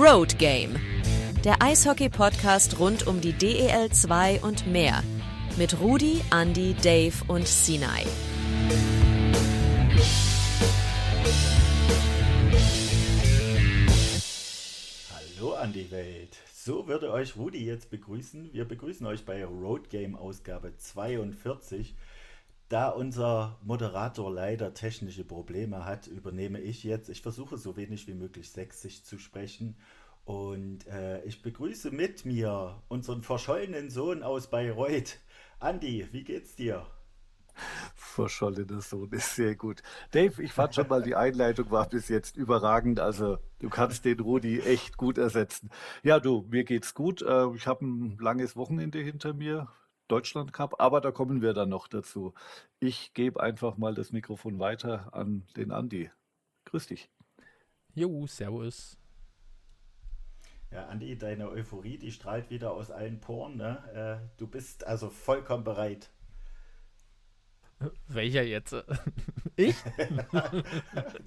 Road Game, der Eishockey-Podcast rund um die DEL 2 und mehr. Mit Rudi, Andy, Dave und Sinai. Hallo an die Welt. So würde euch Rudi jetzt begrüßen. Wir begrüßen euch bei Road Game Ausgabe 42. Da unser Moderator leider technische Probleme hat, übernehme ich jetzt. Ich versuche so wenig wie möglich sächsisch zu sprechen. Und äh, ich begrüße mit mir unseren verschollenen Sohn aus Bayreuth. Andi, wie geht's dir? Verschollener Sohn ist sehr gut. Dave, ich fand schon mal, die Einleitung war bis jetzt überragend. Also du kannst den Rudi echt gut ersetzen. Ja, du, mir geht's gut. Äh, ich habe ein langes Wochenende hinter mir. Deutschland Cup, aber da kommen wir dann noch dazu. Ich gebe einfach mal das Mikrofon weiter an den Andi. Grüß dich. Jo, servus. Ja, Andi, deine Euphorie, die strahlt wieder aus allen Poren. Ne? Äh, du bist also vollkommen bereit. Welcher jetzt? Ich?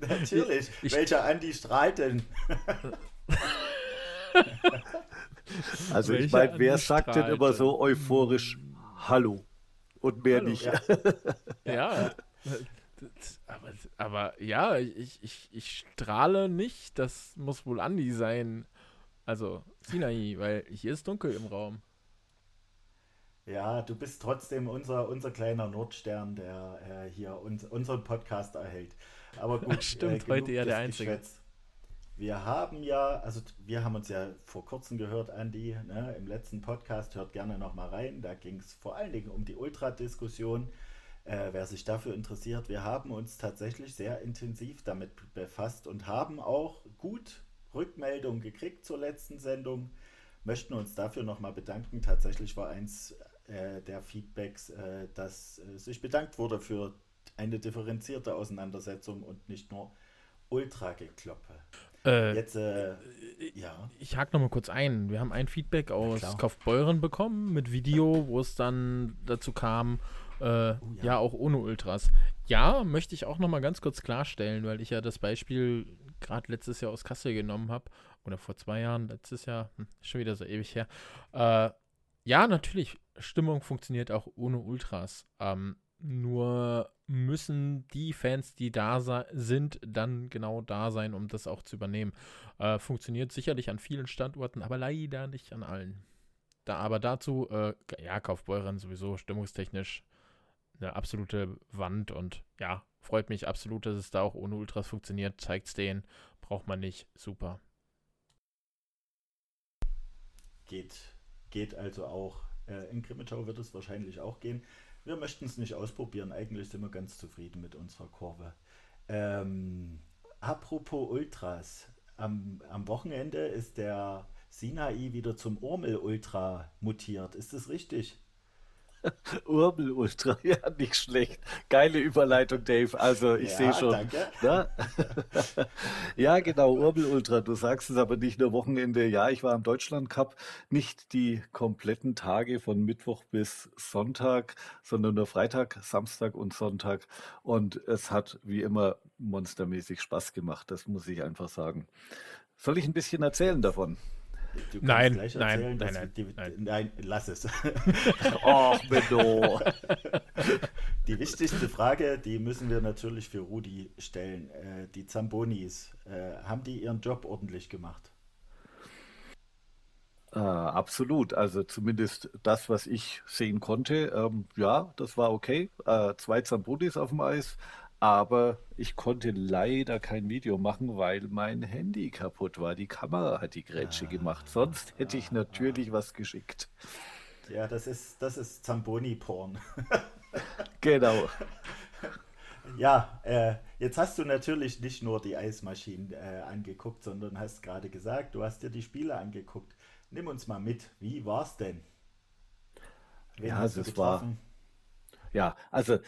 Natürlich. Ich, Welcher Andi strahlt denn? also ich meine, wer sagt denn immer so euphorisch, Hallo. Und mehr Hallo, nicht. Ja. ja. Aber, aber, ja, ich, ich, ich strahle nicht. Das muss wohl Andi sein. Also Sinai, weil hier ist dunkel im Raum. Ja, du bist trotzdem unser, unser kleiner Nordstern, der äh, hier uns, unseren Podcast erhält. Aber gut, stimmt, äh, heute eher der Einzige. Geschwätz. Wir haben ja, also wir haben uns ja vor kurzem gehört, Andi, ne, im letzten Podcast, hört gerne nochmal rein. Da ging es vor allen Dingen um die Ultra-Diskussion. Äh, wer sich dafür interessiert, wir haben uns tatsächlich sehr intensiv damit befasst und haben auch gut Rückmeldungen gekriegt zur letzten Sendung. Möchten uns dafür nochmal bedanken. Tatsächlich war eins äh, der Feedbacks, äh, dass äh, sich bedankt wurde für eine differenzierte Auseinandersetzung und nicht nur Ultra-Gekloppe. Äh, Jetzt, äh, ja. Ich hake nochmal kurz ein. Wir haben ein Feedback aus Kaufbeuren bekommen mit Video, wo es dann dazu kam, äh, oh, ja. ja. auch ohne Ultras. Ja, möchte ich auch nochmal ganz kurz klarstellen, weil ich ja das Beispiel gerade letztes Jahr aus Kassel genommen habe. Oder vor zwei Jahren, letztes Jahr, hm, schon wieder so ewig her. Äh, ja, natürlich, Stimmung funktioniert auch ohne Ultras. Ähm, nur müssen die Fans, die da sind, dann genau da sein, um das auch zu übernehmen. Äh, funktioniert sicherlich an vielen Standorten, aber leider nicht an allen. Da, aber dazu, äh, ja, Kaufbeuren sowieso stimmungstechnisch eine absolute Wand und ja, freut mich absolut, dass es da auch ohne Ultras funktioniert. Zeigt es denen, braucht man nicht. Super. Geht, geht also auch. Äh, in Grimmitschau wird es wahrscheinlich auch gehen. Wir möchten es nicht ausprobieren. Eigentlich sind wir ganz zufrieden mit unserer Kurve. Ähm, apropos Ultras. Am, am Wochenende ist der Sinai wieder zum Urmel-Ultra mutiert. Ist das richtig? Urbel Ultra, ja, nicht schlecht. Geile Überleitung, Dave. Also ich ja, sehe schon. Danke. Ne? ja, genau, Urbel Ultra. Du sagst es aber nicht nur Wochenende. Ja, ich war am Deutschland Cup. Nicht die kompletten Tage von Mittwoch bis Sonntag, sondern nur Freitag, Samstag und Sonntag. Und es hat wie immer monstermäßig Spaß gemacht. Das muss ich einfach sagen. Soll ich ein bisschen erzählen davon? Nein, erzählen, nein, nein, nein, die, nein, nein, lass es. Och, Benno. Die wichtigste Frage, die müssen wir natürlich für Rudi stellen. Äh, die Zambonis, äh, haben die ihren Job ordentlich gemacht? Äh, absolut. Also zumindest das, was ich sehen konnte, ähm, ja, das war okay. Äh, zwei Zambonis auf dem Eis, aber ich konnte leider kein Video machen, weil mein Handy kaputt war. Die Kamera hat die Grätsche ah, gemacht. Sonst hätte ich natürlich ah. was geschickt. Ja, das ist, das ist Zamboni-Porn. genau. Ja, äh, jetzt hast du natürlich nicht nur die Eismaschinen äh, angeguckt, sondern hast gerade gesagt, du hast dir die Spiele angeguckt. Nimm uns mal mit. Wie war's denn? Wen ja, das war. Ja, also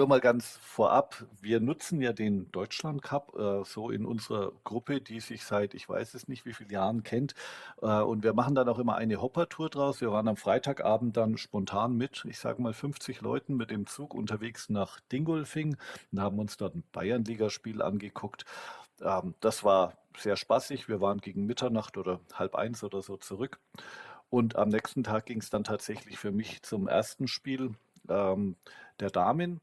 nur mal ganz vorab, wir nutzen ja den Deutschland Cup äh, so in unserer Gruppe, die sich seit, ich weiß es nicht, wie viele Jahren kennt. Äh, und wir machen dann auch immer eine Hopper-Tour draus. Wir waren am Freitagabend dann spontan mit, ich sage mal 50 Leuten mit dem Zug unterwegs nach Dingolfing und haben uns dort ein Bayernligaspiel angeguckt. ähm, das war sehr spaßig. Wir waren gegen Mitternacht oder halb eins oder so zurück. Und am nächsten Tag ging es dann tatsächlich für mich zum ersten Spiel ähm, der Damen.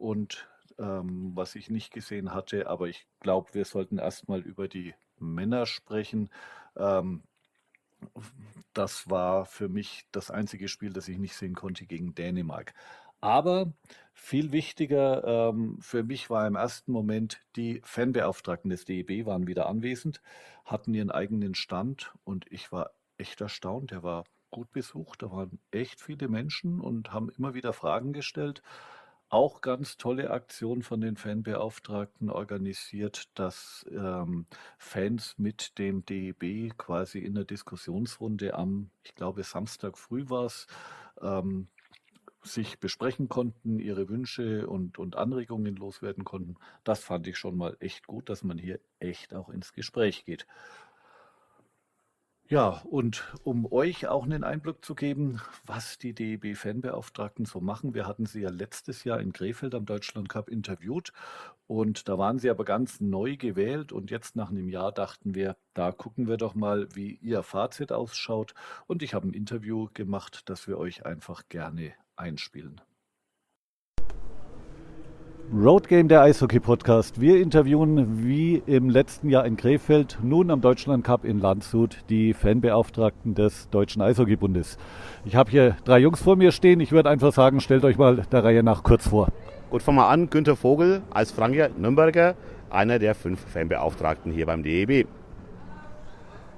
Und ähm, was ich nicht gesehen hatte, aber ich glaube, wir sollten erstmal über die Männer sprechen. Ähm, das war für mich das einzige Spiel, das ich nicht sehen konnte gegen Dänemark. Aber viel wichtiger ähm, für mich war im ersten Moment, die Fanbeauftragten des DEB waren wieder anwesend, hatten ihren eigenen Stand und ich war echt erstaunt. Der war gut besucht, da waren echt viele Menschen und haben immer wieder Fragen gestellt. Auch ganz tolle Aktion von den Fanbeauftragten organisiert, dass ähm, Fans mit dem DEB quasi in der Diskussionsrunde am, ich glaube, Samstag früh war es, ähm, sich besprechen konnten, ihre Wünsche und, und Anregungen loswerden konnten. Das fand ich schon mal echt gut, dass man hier echt auch ins Gespräch geht. Ja, und um euch auch einen Einblick zu geben, was die DEB-Fanbeauftragten so machen, wir hatten sie ja letztes Jahr in Krefeld am Deutschland Cup interviewt und da waren sie aber ganz neu gewählt und jetzt nach einem Jahr dachten wir, da gucken wir doch mal, wie ihr Fazit ausschaut und ich habe ein Interview gemacht, das wir euch einfach gerne einspielen. Road Game der Eishockey Podcast. Wir interviewen wie im letzten Jahr in Krefeld, nun am Deutschland Cup in Landshut, die Fanbeauftragten des Deutschen Eishockeybundes. Ich habe hier drei Jungs vor mir stehen. Ich würde einfach sagen, stellt euch mal der Reihe nach kurz vor. Gut, fangen wir an. Günter Vogel als Franker Nürnberger, einer der fünf Fanbeauftragten hier beim DEB.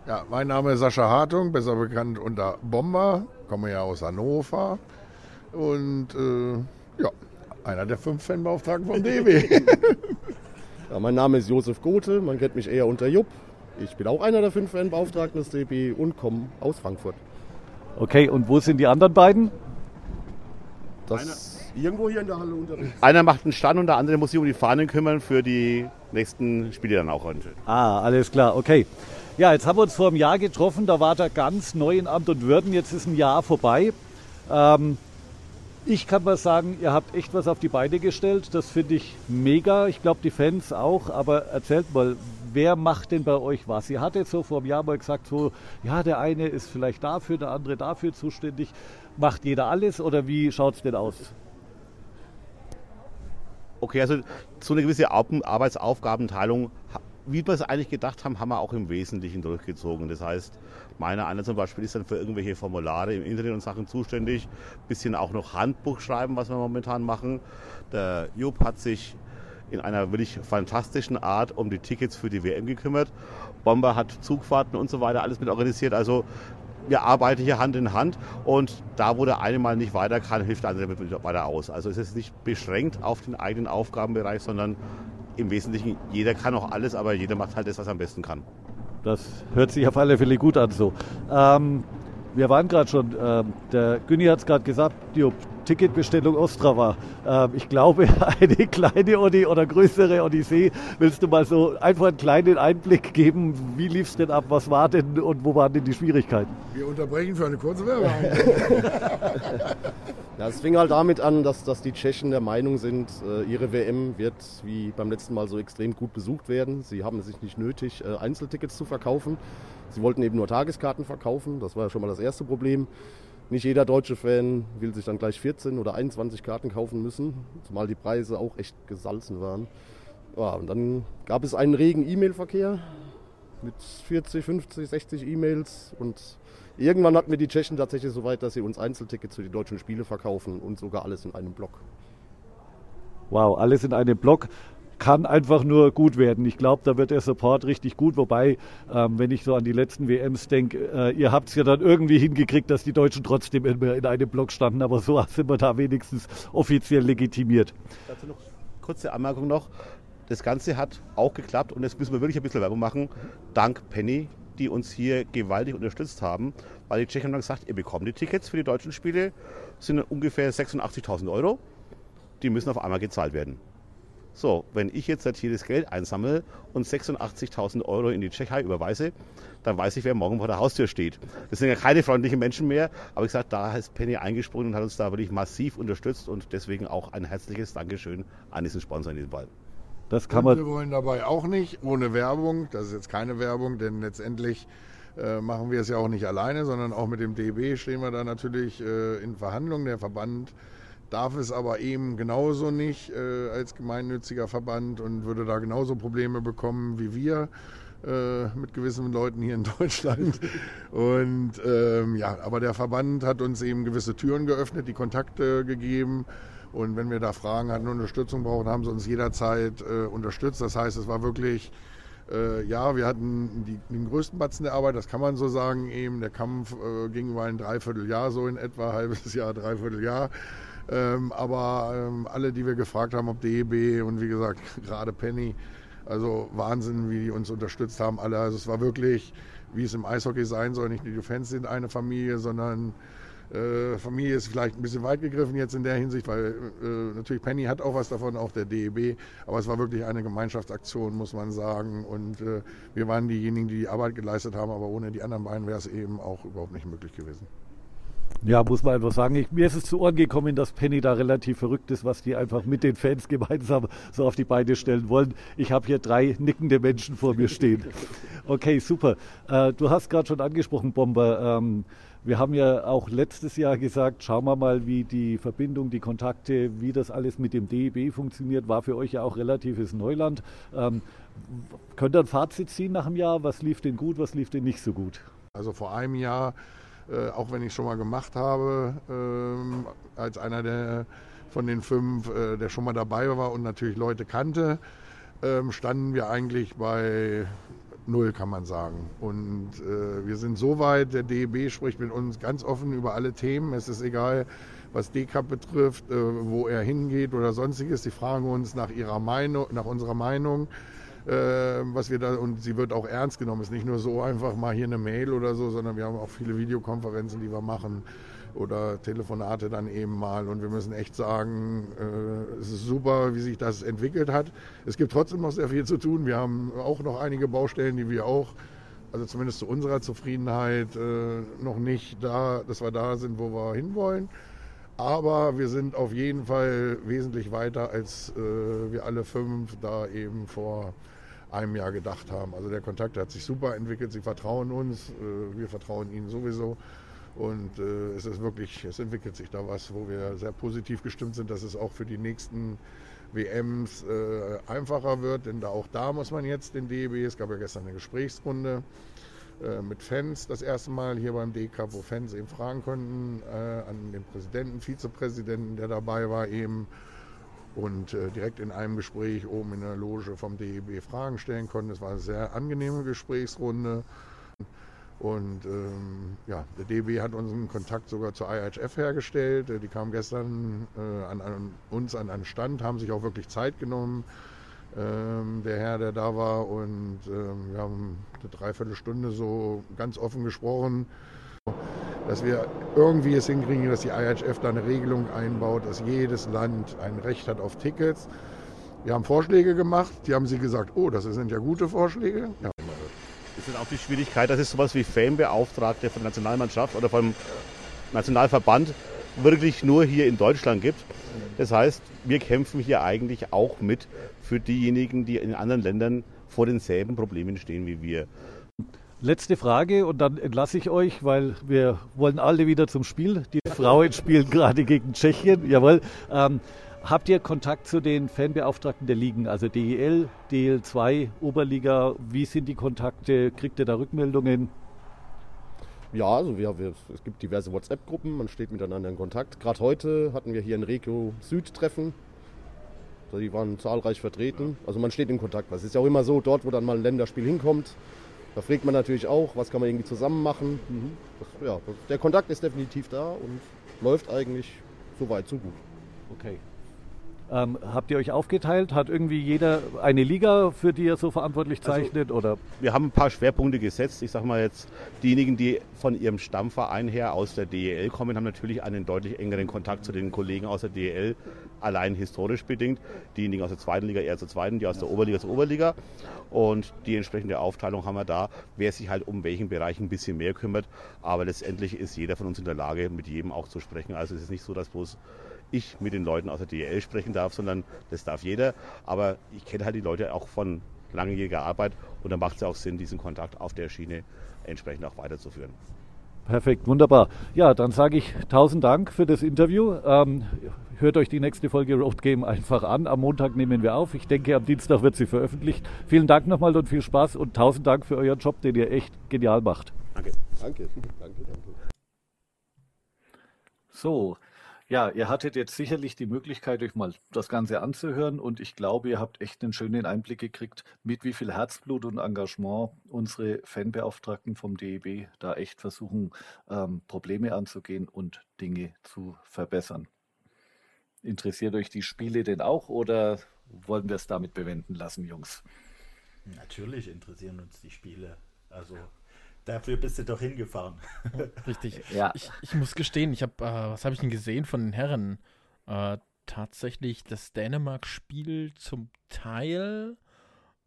Ja, mein Name ist Sascha Hartung, besser bekannt unter Bomber, komme ja aus Hannover und äh, ja, einer der fünf Fanbeauftragten vom DEW. ja, mein Name ist Josef Gothe, man kennt mich eher unter Jupp. Ich bin auch einer der fünf Fanbeauftragten des DEB und komme aus Frankfurt. Okay, und wo sind die anderen beiden? Das Einer, irgendwo hier in der Halle unterwegs. Einer macht einen Stand und der andere muss sich um die Fahnen kümmern für die nächsten Spiele dann auch. Ah, alles klar, okay. Ja, jetzt haben wir uns vor einem Jahr getroffen, da war er ganz neu in Amt und Würden, jetzt ist ein Jahr vorbei. Ähm, ich kann mal sagen, ihr habt echt was auf die Beine gestellt. Das finde ich mega. Ich glaube, die Fans auch. Aber erzählt mal, wer macht denn bei euch was? Ihr hattet so vor einem Jahr mal gesagt, so, ja, der eine ist vielleicht dafür, der andere dafür zuständig. Macht jeder alles oder wie schaut es denn aus? Okay, also so eine gewisse Arbeitsaufgabenteilung wie wir es eigentlich gedacht haben, haben wir auch im Wesentlichen durchgezogen. Das heißt, meiner einer zum Beispiel ist dann für irgendwelche Formulare im Internet und Sachen zuständig, bisschen auch noch Handbuch schreiben, was wir momentan machen. Der Jupp hat sich in einer wirklich fantastischen Art um die Tickets für die WM gekümmert. Bomber hat Zugfahrten und so weiter alles mit organisiert. Also wir arbeiten hier Hand in Hand und da, wo der eine mal nicht weiter kann, hilft der andere weiter aus. Also es ist nicht beschränkt auf den eigenen Aufgabenbereich, sondern im Wesentlichen, jeder kann auch alles, aber jeder macht halt das, was er am besten kann. Das hört sich auf alle Fälle gut an so. Ähm, wir waren gerade schon, äh, der Günni hat es gerade gesagt, die Ticketbestellung Ostrava. Äh, ich glaube, eine kleine Odi oder größere Odyssee. Willst du mal so einfach einen kleinen Einblick geben? Wie lief es denn ab? Was war denn und wo waren denn die Schwierigkeiten? Wir unterbrechen für eine kurze Werbung. ja, es fing halt damit an, dass, dass die Tschechen der Meinung sind, äh, ihre WM wird wie beim letzten Mal so extrem gut besucht werden. Sie haben es sich nicht nötig, äh, Einzeltickets zu verkaufen. Sie wollten eben nur Tageskarten verkaufen. Das war ja schon mal das erste Problem. Nicht jeder deutsche Fan will sich dann gleich 14 oder 21 Karten kaufen müssen, zumal die Preise auch echt gesalzen waren. Ja, und dann gab es einen regen E-Mail-Verkehr mit 40, 50, 60 E-Mails und irgendwann hatten wir die Tschechen tatsächlich so weit, dass sie uns Einzeltickets für die deutschen Spiele verkaufen und sogar alles in einem Block. Wow, alles in einem Block kann einfach nur gut werden. Ich glaube, da wird der Support richtig gut. Wobei, ähm, wenn ich so an die letzten WMs denke, äh, ihr habt es ja dann irgendwie hingekriegt, dass die Deutschen trotzdem in, in einem Block standen. Aber so sind wir da wenigstens offiziell legitimiert. Dazu noch kurze Anmerkung noch. Das Ganze hat auch geklappt und jetzt müssen wir wirklich ein bisschen Werbung machen. Dank Penny, die uns hier gewaltig unterstützt haben, weil die Tschechen haben gesagt, ihr bekommt die Tickets für die deutschen Spiele, sind ungefähr 86.000 Euro. Die müssen auf einmal gezahlt werden. So, wenn ich jetzt hier das Geld einsammle und 86.000 Euro in die Tschechei überweise, dann weiß ich, wer morgen vor der Haustür steht. Das sind ja keine freundlichen Menschen mehr, aber ich sage, da ist Penny eingesprungen und hat uns da wirklich massiv unterstützt und deswegen auch ein herzliches Dankeschön an diesen Sponsor in diesem Fall. Das kann man. Wir wollen dabei auch nicht ohne Werbung. Das ist jetzt keine Werbung, denn letztendlich äh, machen wir es ja auch nicht alleine, sondern auch mit dem DB stehen wir da natürlich äh, in Verhandlungen. Der Verband darf es aber eben genauso nicht äh, als gemeinnütziger Verband und würde da genauso Probleme bekommen wie wir äh, mit gewissen Leuten hier in Deutschland. Und ähm, ja, aber der Verband hat uns eben gewisse Türen geöffnet, die Kontakte gegeben. Und wenn wir da Fragen hatten, Unterstützung brauchen, haben sie uns jederzeit äh, unterstützt. Das heißt, es war wirklich äh, ja, wir hatten die, den größten Batzen der Arbeit, das kann man so sagen, eben. Der Kampf äh, ging über ein Dreivierteljahr, so in etwa, halbes Jahr, Dreivierteljahr. Ähm, aber ähm, alle, die wir gefragt haben, ob DEB und wie gesagt, gerade Penny, also Wahnsinn, wie die uns unterstützt haben, alle. Also es war wirklich, wie es im Eishockey sein soll, nicht nur die Fans sind eine Familie, sondern äh, Familie ist vielleicht ein bisschen weit gegriffen jetzt in der Hinsicht, weil äh, natürlich Penny hat auch was davon, auch der DEB, aber es war wirklich eine Gemeinschaftsaktion, muss man sagen. Und äh, wir waren diejenigen, die die Arbeit geleistet haben, aber ohne die anderen beiden wäre es eben auch überhaupt nicht möglich gewesen. Ja, muss man einfach sagen. Ich, mir ist es zu Ohren gekommen, dass Penny da relativ verrückt ist, was die einfach mit den Fans gemeinsam so auf die Beine stellen wollen. Ich habe hier drei nickende Menschen vor mir stehen. Okay, super. Äh, du hast gerade schon angesprochen, Bomber. Ähm, wir haben ja auch letztes Jahr gesagt, schauen wir mal, wie die Verbindung, die Kontakte, wie das alles mit dem DEB funktioniert, war für euch ja auch relatives Neuland. Ähm, könnt ihr ein Fazit ziehen nach einem Jahr? Was lief denn gut, was lief denn nicht so gut? Also vor einem Jahr, äh, auch wenn ich schon mal gemacht habe, äh, als einer der von den fünf, äh, der schon mal dabei war und natürlich Leute kannte, ähm, standen wir eigentlich bei null, kann man sagen. Und äh, wir sind so weit, der DEB spricht mit uns ganz offen über alle Themen. Es ist egal, was DCAP betrifft, äh, wo er hingeht oder sonstiges. Sie fragen uns nach ihrer Meinung, nach unserer Meinung. Äh, was wir da und sie wird auch ernst genommen. Es ist nicht nur so einfach mal hier eine Mail oder so, sondern wir haben auch viele Videokonferenzen, die wir machen oder Telefonate dann eben mal. Und wir müssen echt sagen, äh, es ist super, wie sich das entwickelt hat. Es gibt trotzdem noch sehr viel zu tun. Wir haben auch noch einige Baustellen, die wir auch, also zumindest zu unserer Zufriedenheit, äh, noch nicht da, dass wir da sind, wo wir hinwollen. Aber wir sind auf jeden Fall wesentlich weiter, als äh, wir alle fünf da eben vor einem Jahr gedacht haben. Also der Kontakt hat sich super entwickelt. Sie vertrauen uns, äh, wir vertrauen ihnen sowieso. Und äh, es ist wirklich, es entwickelt sich da was, wo wir sehr positiv gestimmt sind, dass es auch für die nächsten WMs äh, einfacher wird. Denn da auch da muss man jetzt den DEB, es gab ja gestern eine Gesprächsrunde äh, mit Fans das erste Mal hier beim DK, wo Fans eben fragen konnten äh, an den Präsidenten, Vizepräsidenten, der dabei war eben und äh, direkt in einem Gespräch oben in der Loge vom DEB Fragen stellen konnten. Es war eine sehr angenehme Gesprächsrunde. Und ähm, ja, der DB hat unseren Kontakt sogar zur IHF hergestellt. Die kamen gestern äh, an, an, uns an einen Stand, haben sich auch wirklich Zeit genommen, ähm, der Herr, der da war. Und ähm, wir haben eine Dreiviertelstunde so ganz offen gesprochen, dass wir irgendwie es hinkriegen, dass die IHF da eine Regelung einbaut, dass jedes Land ein Recht hat auf Tickets. Wir haben Vorschläge gemacht, die haben sie gesagt, oh, das sind ja gute Vorschläge. Ja, auch die Schwierigkeit, dass es sowas wie Fanbeauftragte von der Nationalmannschaft oder vom Nationalverband wirklich nur hier in Deutschland gibt. Das heißt, wir kämpfen hier eigentlich auch mit für diejenigen, die in anderen Ländern vor denselben Problemen stehen wie wir. Letzte Frage und dann entlasse ich euch, weil wir wollen alle wieder zum Spiel. Die Frauen spielen gerade gegen Tschechien. Jawohl. Ähm, Habt ihr Kontakt zu den Fanbeauftragten der Ligen, also DEL, DL2, Oberliga? Wie sind die Kontakte? Kriegt ihr da Rückmeldungen? Ja, also wir, wir, es gibt diverse WhatsApp-Gruppen, man steht miteinander in Kontakt. Gerade heute hatten wir hier ein Regio Süd-Treffen. Die waren zahlreich vertreten. Also man steht in Kontakt. Es ist ja auch immer so, dort wo dann mal ein Länderspiel hinkommt, da fragt man natürlich auch, was kann man irgendwie zusammen machen. Mhm. Das, ja, der Kontakt ist definitiv da und läuft eigentlich so weit, so gut. Okay. Ähm, habt ihr euch aufgeteilt? Hat irgendwie jeder eine Liga, für die er so verantwortlich also, zeichnet? Also, oder? Wir haben ein paar Schwerpunkte gesetzt. Ich sage mal jetzt, diejenigen, die von ihrem Stammverein her aus der DEL kommen, haben natürlich einen deutlich engeren Kontakt zu den Kollegen aus der DEL, allein historisch bedingt. Diejenigen aus der zweiten Liga eher zur zweiten, die aus der Oberliga zur Oberliga. Und die entsprechende Aufteilung haben wir da, wer sich halt um welchen Bereich ein bisschen mehr kümmert. Aber letztendlich ist jeder von uns in der Lage, mit jedem auch zu sprechen. Also es ist nicht so, dass bloß ich mit den Leuten aus der DEL sprechen darf, sondern das darf jeder. Aber ich kenne halt die Leute auch von langjähriger Arbeit und da macht es auch Sinn, diesen Kontakt auf der Schiene entsprechend auch weiterzuführen. Perfekt, wunderbar. Ja, dann sage ich tausend Dank für das Interview. Ähm, hört euch die nächste Folge Road Game einfach an. Am Montag nehmen wir auf. Ich denke, am Dienstag wird sie veröffentlicht. Vielen Dank nochmal und viel Spaß und tausend Dank für euren Job, den ihr echt genial macht. Danke. Danke, danke, danke. So, ja, ihr hattet jetzt sicherlich die Möglichkeit, euch mal das Ganze anzuhören und ich glaube, ihr habt echt einen schönen Einblick gekriegt, mit wie viel Herzblut und Engagement unsere Fanbeauftragten vom DEB da echt versuchen, ähm, Probleme anzugehen und Dinge zu verbessern. Interessiert euch die Spiele denn auch oder wollen wir es damit bewenden lassen, Jungs? Natürlich interessieren uns die Spiele. Also Dafür bist du doch hingefahren. Richtig. ja. Ich, ich, muss gestehen, ich habe, äh, was habe ich denn gesehen von den Herren? Äh, tatsächlich das Dänemark-Spiel zum Teil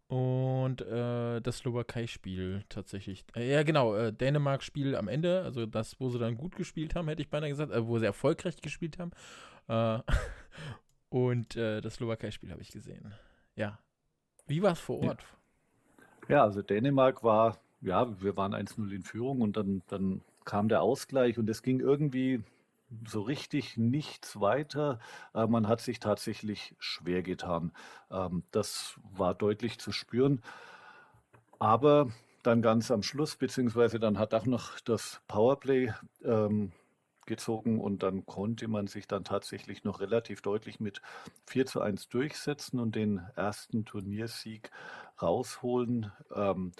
und äh, das Slowakei-Spiel tatsächlich. Äh, ja, genau, äh, Dänemark-Spiel am Ende, also das, wo sie dann gut gespielt haben, hätte ich beinahe gesagt, äh, wo sie erfolgreich gespielt haben. und das Slowakei-Spiel habe ich gesehen. Ja. Wie war es vor Ort? Ja. ja, also Dänemark war ja, wir waren 1-0 in Führung und dann, dann kam der Ausgleich und es ging irgendwie so richtig nichts weiter. Äh, man hat sich tatsächlich schwer getan. Ähm, das war deutlich zu spüren. Aber dann ganz am Schluss, beziehungsweise dann hat auch noch das Powerplay ähm, gezogen und dann konnte man sich dann tatsächlich noch relativ deutlich mit 4 zu 1 durchsetzen und den ersten Turniersieg rausholen. Ähm,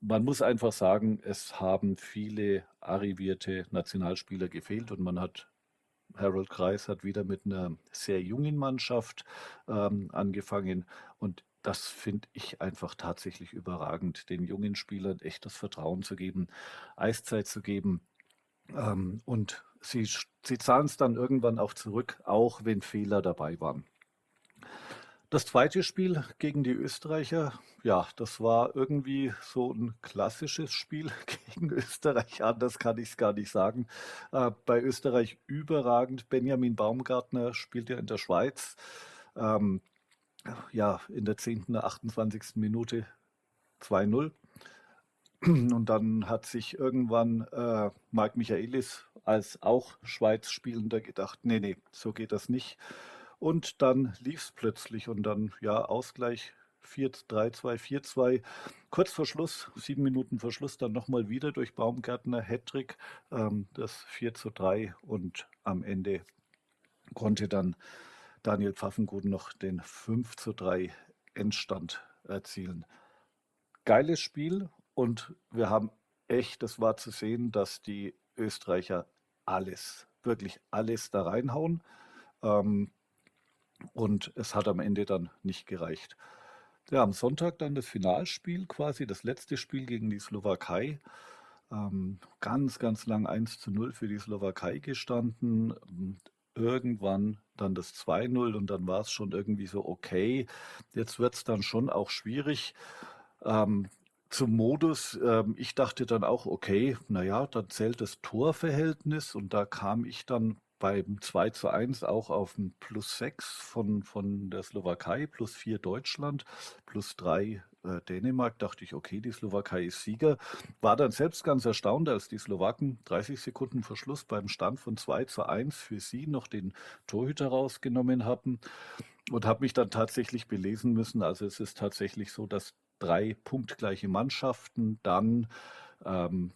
man muss einfach sagen, es haben viele arrivierte Nationalspieler gefehlt und man hat Harold Kreis hat wieder mit einer sehr jungen Mannschaft ähm, angefangen und das finde ich einfach tatsächlich überragend, den jungen Spielern echt das Vertrauen zu geben, Eiszeit zu geben ähm, und sie, sie zahlen es dann irgendwann auch zurück, auch wenn Fehler dabei waren. Das zweite Spiel gegen die Österreicher, ja, das war irgendwie so ein klassisches Spiel gegen Österreich. Anders kann ich es gar nicht sagen. Äh, bei Österreich überragend. Benjamin Baumgartner spielt ja in der Schweiz. Ähm, ja, in der 10., 28. Minute 2-0. Und dann hat sich irgendwann äh, Marc Michaelis als auch Schweiz-Spielender gedacht, nee, nee, so geht das nicht. Und dann lief es plötzlich und dann, ja, Ausgleich 4-3-2, 4-2. Kurz vor Schluss, sieben Minuten vor Schluss, dann nochmal wieder durch Baumgärtner Hattrick, ähm, das 4 3 und am Ende konnte dann Daniel Pfaffengut noch den 5 3 Endstand erzielen. Geiles Spiel und wir haben echt, das war zu sehen, dass die Österreicher alles, wirklich alles da reinhauen. Ähm, und es hat am Ende dann nicht gereicht. Ja, am Sonntag dann das Finalspiel quasi, das letzte Spiel gegen die Slowakei. Ähm, ganz, ganz lang 1 zu 0 für die Slowakei gestanden. Irgendwann dann das 2-0 und dann war es schon irgendwie so, okay, jetzt wird es dann schon auch schwierig. Ähm, zum Modus, ähm, ich dachte dann auch, okay, naja, dann zählt das Torverhältnis und da kam ich dann beim 2 zu 1 auch auf ein plus 6 von, von der Slowakei, plus 4 Deutschland, plus 3 äh, Dänemark. Dachte ich, okay, die Slowakei ist Sieger. War dann selbst ganz erstaunt, als die Slowaken 30 Sekunden Verschluss beim Stand von 2 zu 1 für sie noch den Torhüter rausgenommen haben und habe mich dann tatsächlich belesen müssen. Also es ist tatsächlich so, dass drei punktgleiche Mannschaften dann ähm,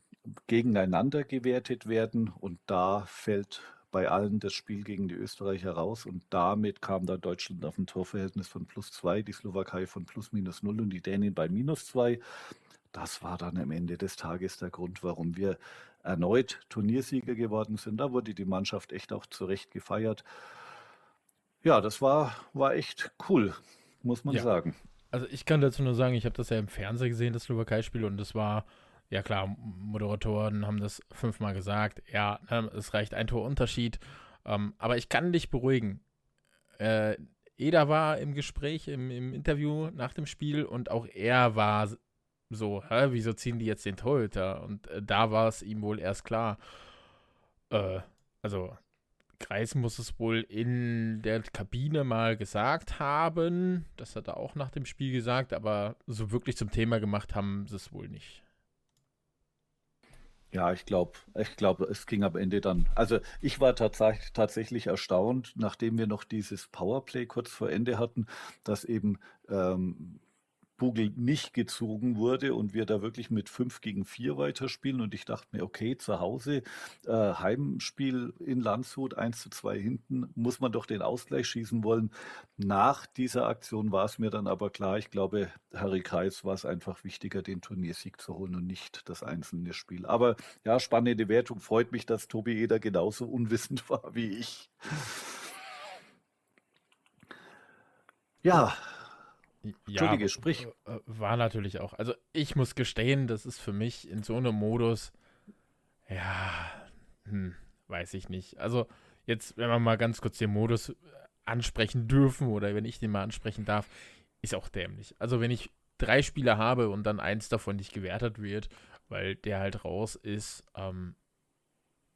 gegeneinander gewertet werden und da fällt bei allen das Spiel gegen die Österreicher raus und damit kam dann Deutschland auf ein Torverhältnis von plus zwei, die Slowakei von plus minus null und die Dänen bei minus zwei. Das war dann am Ende des Tages der Grund, warum wir erneut Turniersieger geworden sind. Da wurde die Mannschaft echt auch zurecht gefeiert. Ja, das war, war echt cool, muss man ja. sagen. Also ich kann dazu nur sagen, ich habe das ja im Fernsehen gesehen, das Slowakei-Spiel, und das war ja klar, Moderatoren haben das fünfmal gesagt. Ja, ne, es reicht ein Torunterschied. Ähm, aber ich kann dich beruhigen. Äh, Eda war im Gespräch, im, im, Interview nach dem Spiel und auch er war so, hä, wieso ziehen die jetzt den Torhüter? Und äh, da war es ihm wohl erst klar. Äh, also Kreis muss es wohl in der Kabine mal gesagt haben. Das hat er auch nach dem Spiel gesagt, aber so wirklich zum Thema gemacht haben sie es wohl nicht. Ja, ich glaube, ich glaube, es ging am Ende dann. Also ich war tats tatsächlich erstaunt, nachdem wir noch dieses Powerplay kurz vor Ende hatten, dass eben ähm, Bugel nicht gezogen wurde und wir da wirklich mit 5 gegen 4 weiterspielen. Und ich dachte mir, okay, zu Hause, äh, Heimspiel in Landshut, 1 zu 2 hinten, muss man doch den Ausgleich schießen wollen. Nach dieser Aktion war es mir dann aber klar, ich glaube, Harry Kreis war es einfach wichtiger, den Turniersieg zu holen und nicht das einzelne Spiel. Aber ja, spannende Wertung. Freut mich, dass Tobi Eder genauso unwissend war wie ich. Ja, Entschuldige, sprich. War natürlich auch. Also ich muss gestehen, das ist für mich in so einem Modus, ja, hm, weiß ich nicht. Also jetzt, wenn wir mal ganz kurz den Modus ansprechen dürfen oder wenn ich den mal ansprechen darf, ist auch dämlich. Also wenn ich drei Spiele habe und dann eins davon nicht gewertet wird, weil der halt raus ist, ähm,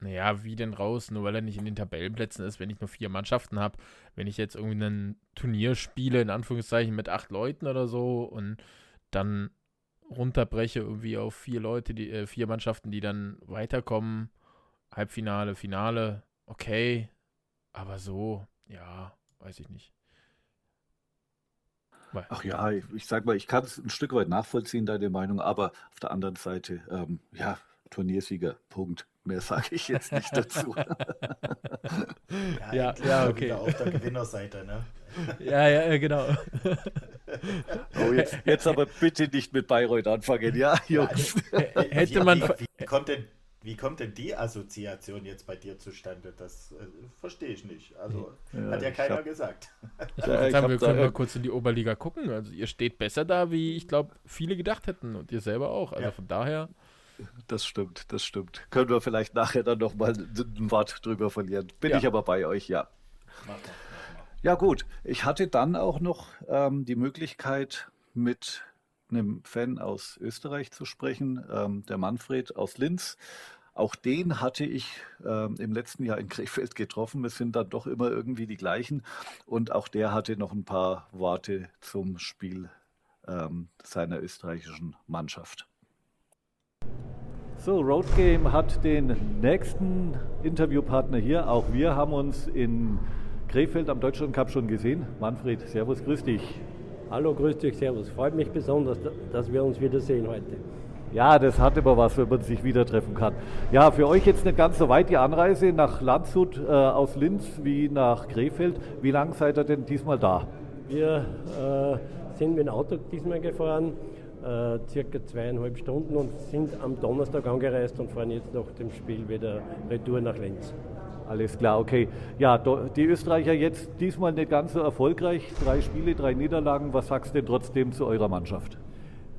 naja, wie denn raus? Nur weil er nicht in den Tabellenplätzen ist, wenn ich nur vier Mannschaften habe. Wenn ich jetzt irgendwie ein Turnier spiele, in Anführungszeichen, mit acht Leuten oder so und dann runterbreche irgendwie auf vier Leute, die, äh, vier Mannschaften, die dann weiterkommen, Halbfinale, Finale, okay. Aber so, ja, weiß ich nicht. Ach ja, ich, ich sag mal, ich kann es ein Stück weit nachvollziehen, deine Meinung, aber auf der anderen Seite, ähm, ja, Turniersieger, Punkt. Mehr sage ich jetzt nicht dazu. ja, ja, ja okay. Auf der Gewinnerseite, ne? ja, ja, genau. Oh, jetzt, jetzt, aber bitte nicht mit Bayreuth anfangen, ja, Jungs. Ja, Hätte man. Wie, wie, kommt denn, wie kommt denn die Assoziation jetzt bei dir zustande? Das äh, verstehe ich nicht. Also ja, hat ja keiner hab, gesagt. Ich ja, sagen, wir können mal kurz in die Oberliga gucken. Also ihr steht besser da, wie ich glaube, viele gedacht hätten und ihr selber auch. Also von daher. Das stimmt, das stimmt. Können wir vielleicht nachher dann nochmal ein Wort drüber verlieren. Bin ja. ich aber bei euch, ja. Ja gut, ich hatte dann auch noch ähm, die Möglichkeit, mit einem Fan aus Österreich zu sprechen, ähm, der Manfred aus Linz. Auch den hatte ich ähm, im letzten Jahr in Krefeld getroffen. Es sind dann doch immer irgendwie die gleichen. Und auch der hatte noch ein paar Worte zum Spiel ähm, seiner österreichischen Mannschaft. So, Road Game hat den nächsten Interviewpartner hier. Auch wir haben uns in Krefeld am Deutschland Cup schon gesehen. Manfred, Servus, grüß dich. Hallo, grüß dich, Servus. Freut mich besonders, dass wir uns wiedersehen heute. Ja, das hat immer was, wenn man sich wieder treffen kann. Ja, für euch jetzt nicht ganz so weit die Anreise nach Landshut äh, aus Linz wie nach Krefeld. Wie lange seid ihr denn diesmal da? Wir äh, sind mit dem Auto diesmal gefahren äh, circa zweieinhalb Stunden und sind am Donnerstag angereist und fahren jetzt nach dem Spiel wieder retour nach Linz. Alles klar, okay. Ja, die Österreicher jetzt diesmal nicht ganz so erfolgreich. Drei Spiele, drei Niederlagen. Was sagst du denn trotzdem zu eurer Mannschaft?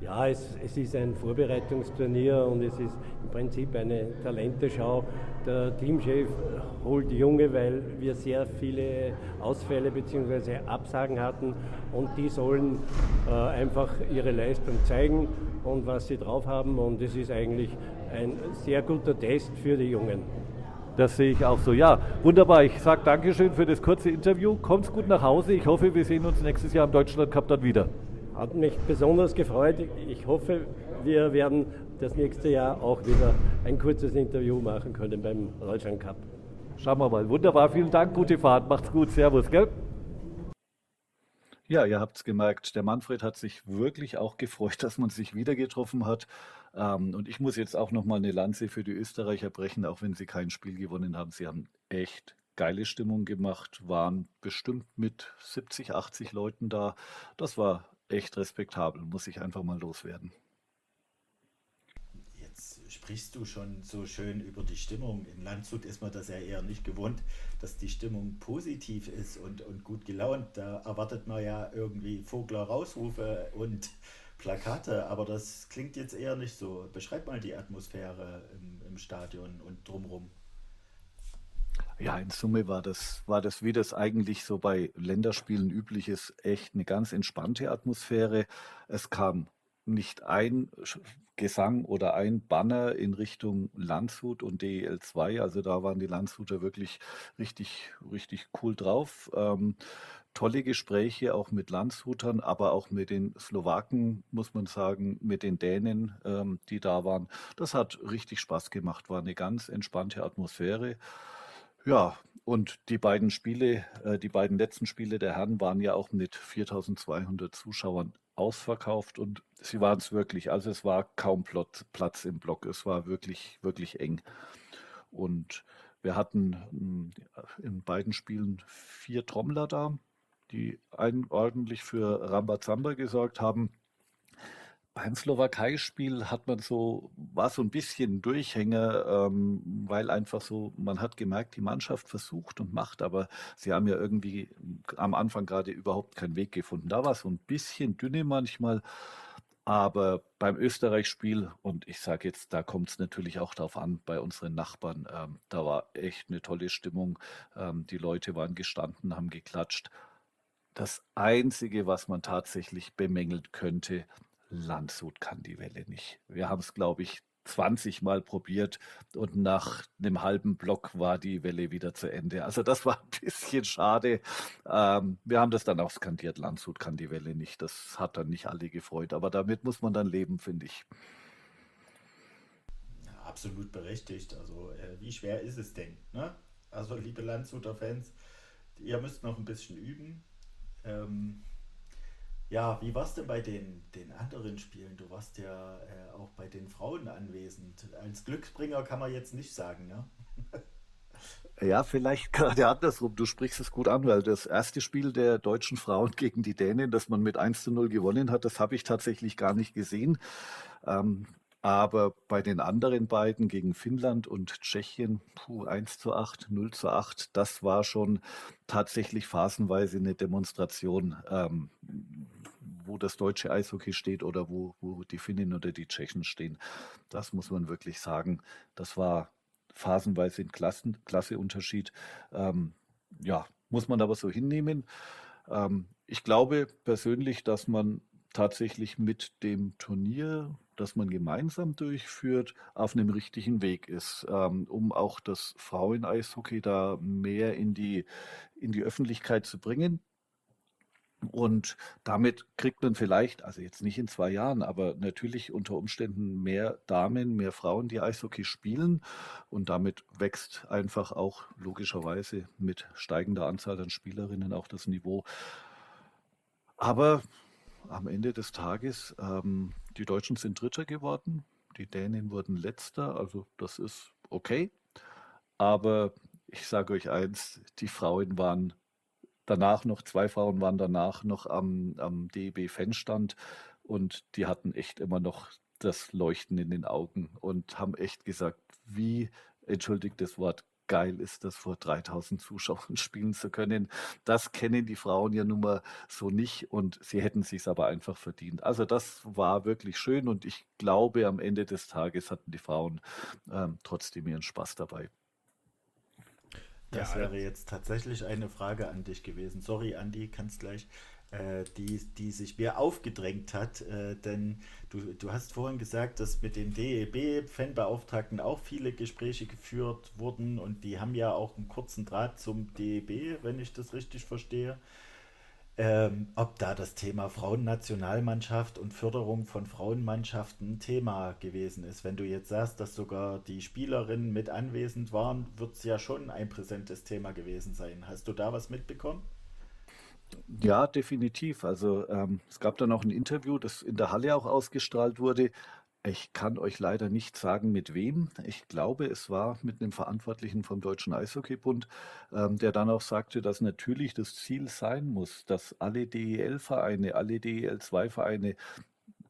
Ja, es, es, ist ein Vorbereitungsturnier und es ist im Prinzip eine Talenteschau. Der Teamchef holt Junge, weil wir sehr viele Ausfälle bzw. Absagen hatten und die sollen äh, einfach ihre Leistung zeigen und was sie drauf haben und es ist eigentlich ein sehr guter Test für die Jungen. Das sehe ich auch so. Ja, wunderbar. Ich sage Dankeschön für das kurze Interview. Kommt gut nach Hause. Ich hoffe, wir sehen uns nächstes Jahr im Deutschland Cup dann wieder. Hat mich besonders gefreut. Ich hoffe, wir werden das nächste Jahr auch wieder ein kurzes Interview machen können beim Deutschland Cup. Schauen wir mal. Wunderbar. Vielen Dank. Gute Fahrt. Macht's gut. Servus, gell? Ja, ihr habt es gemerkt, der Manfred hat sich wirklich auch gefreut, dass man sich wieder getroffen hat. Ähm, und ich muss jetzt auch nochmal eine Lanze für die Österreicher brechen, auch wenn sie kein Spiel gewonnen haben. Sie haben echt geile Stimmung gemacht, waren bestimmt mit 70, 80 Leuten da. Das war echt respektabel, muss ich einfach mal loswerden. Jetzt sprichst du schon so schön über die Stimmung. In Landshut ist man das ja eher nicht gewohnt, dass die Stimmung positiv ist und, und gut gelaunt. Da erwartet man ja irgendwie Vogler Rausrufe und Plakate, aber das klingt jetzt eher nicht so. Beschreib mal die Atmosphäre im, im Stadion und drumherum. Ja, in Summe war das, war das, wie das eigentlich so bei Länderspielen üblich ist, echt eine ganz entspannte Atmosphäre. Es kam nicht ein Gesang oder ein Banner in Richtung Landshut und DEL 2. Also da waren die Landshuter wirklich richtig, richtig cool drauf. Ähm, tolle Gespräche auch mit Landshutern, aber auch mit den Slowaken, muss man sagen, mit den Dänen, ähm, die da waren. Das hat richtig Spaß gemacht, war eine ganz entspannte Atmosphäre. Ja, und die beiden Spiele, äh, die beiden letzten Spiele der Herren waren ja auch mit 4200 Zuschauern ausverkauft und sie waren es wirklich. Also es war kaum Platz im Block. Es war wirklich, wirklich eng. Und wir hatten hm, in beiden Spielen vier Trommler da, die ordentlich für Rambazamba gesorgt haben. Beim Slowakei-Spiel hat man so, war so ein bisschen Durchhänger, ähm, weil einfach so, man hat gemerkt, die Mannschaft versucht und macht, aber sie haben ja irgendwie am Anfang gerade überhaupt keinen Weg gefunden. Da war so ein bisschen dünne manchmal, aber beim Österreich-Spiel, und ich sage jetzt, da kommt es natürlich auch darauf an, bei unseren Nachbarn, ähm, da war echt eine tolle Stimmung. Ähm, die Leute waren gestanden, haben geklatscht. Das Einzige, was man tatsächlich bemängeln könnte, Landshut kann die Welle nicht. Wir haben es, glaube ich, 20 Mal probiert und nach einem halben Block war die Welle wieder zu Ende. Also das war ein bisschen schade. Ähm, wir haben das dann auch skandiert, Landshut kann die Welle nicht. Das hat dann nicht alle gefreut, aber damit muss man dann leben, finde ich. Absolut berechtigt. Also äh, wie schwer ist es denn? Ne? Also liebe Landshuter Fans, ihr müsst noch ein bisschen üben. Ähm, ja, wie warst du bei den, den anderen Spielen? Du warst ja äh, auch bei den Frauen anwesend. Als Glücksbringer kann man jetzt nicht sagen, ne? Ja, vielleicht gerade andersrum. Du sprichst es gut an, weil das erste Spiel der deutschen Frauen gegen die Dänen, das man mit 1 zu 0 gewonnen hat, das habe ich tatsächlich gar nicht gesehen. Ähm, aber bei den anderen beiden gegen Finnland und Tschechien, puh, 1 zu 8, 0 zu 8, das war schon tatsächlich phasenweise eine Demonstration, ähm, wo das deutsche Eishockey steht oder wo, wo die Finnen oder die Tschechen stehen. Das muss man wirklich sagen. Das war phasenweise ein Klassen, Klasseunterschied. Ähm, ja, muss man aber so hinnehmen. Ähm, ich glaube persönlich, dass man tatsächlich mit dem Turnier das man gemeinsam durchführt, auf einem richtigen Weg ist, ähm, um auch das Frauen-Eishockey da mehr in die, in die Öffentlichkeit zu bringen. Und damit kriegt man vielleicht, also jetzt nicht in zwei Jahren, aber natürlich unter Umständen mehr Damen, mehr Frauen, die Eishockey spielen. Und damit wächst einfach auch logischerweise mit steigender Anzahl an Spielerinnen auch das Niveau. Aber am Ende des Tages ähm, die Deutschen sind Dritter geworden, die Dänen wurden Letzter, also das ist okay. Aber ich sage euch eins, die Frauen waren danach noch, zwei Frauen waren danach noch am, am DEB-Fanstand und die hatten echt immer noch das Leuchten in den Augen und haben echt gesagt, wie, entschuldigt das Wort, geil ist das, vor 3000 Zuschauern spielen zu können. Das kennen die Frauen ja nun mal so nicht und sie hätten sich aber einfach verdient. Also das war wirklich schön und ich glaube, am Ende des Tages hatten die Frauen ähm, trotzdem ihren Spaß dabei. Das ja, wäre jetzt tatsächlich eine Frage an dich gewesen. Sorry, Andi, kannst gleich äh, die, die sich mir aufgedrängt hat. Äh, denn du, du hast vorhin gesagt, dass mit den DEB-Fanbeauftragten auch viele Gespräche geführt wurden und die haben ja auch einen kurzen Draht zum DEB, wenn ich das richtig verstehe. Ähm, ob da das Thema Frauennationalmannschaft und Förderung von Frauenmannschaften Thema gewesen ist. Wenn du jetzt sagst, dass sogar die Spielerinnen mit anwesend waren, wird es ja schon ein präsentes Thema gewesen sein. Hast du da was mitbekommen? Ja, definitiv. Also ähm, es gab dann auch ein Interview, das in der Halle auch ausgestrahlt wurde. Ich kann euch leider nicht sagen, mit wem. Ich glaube, es war mit einem Verantwortlichen vom Deutschen Eishockeybund, ähm, der dann auch sagte, dass natürlich das Ziel sein muss, dass alle DEL-Vereine, alle DEL-2-Vereine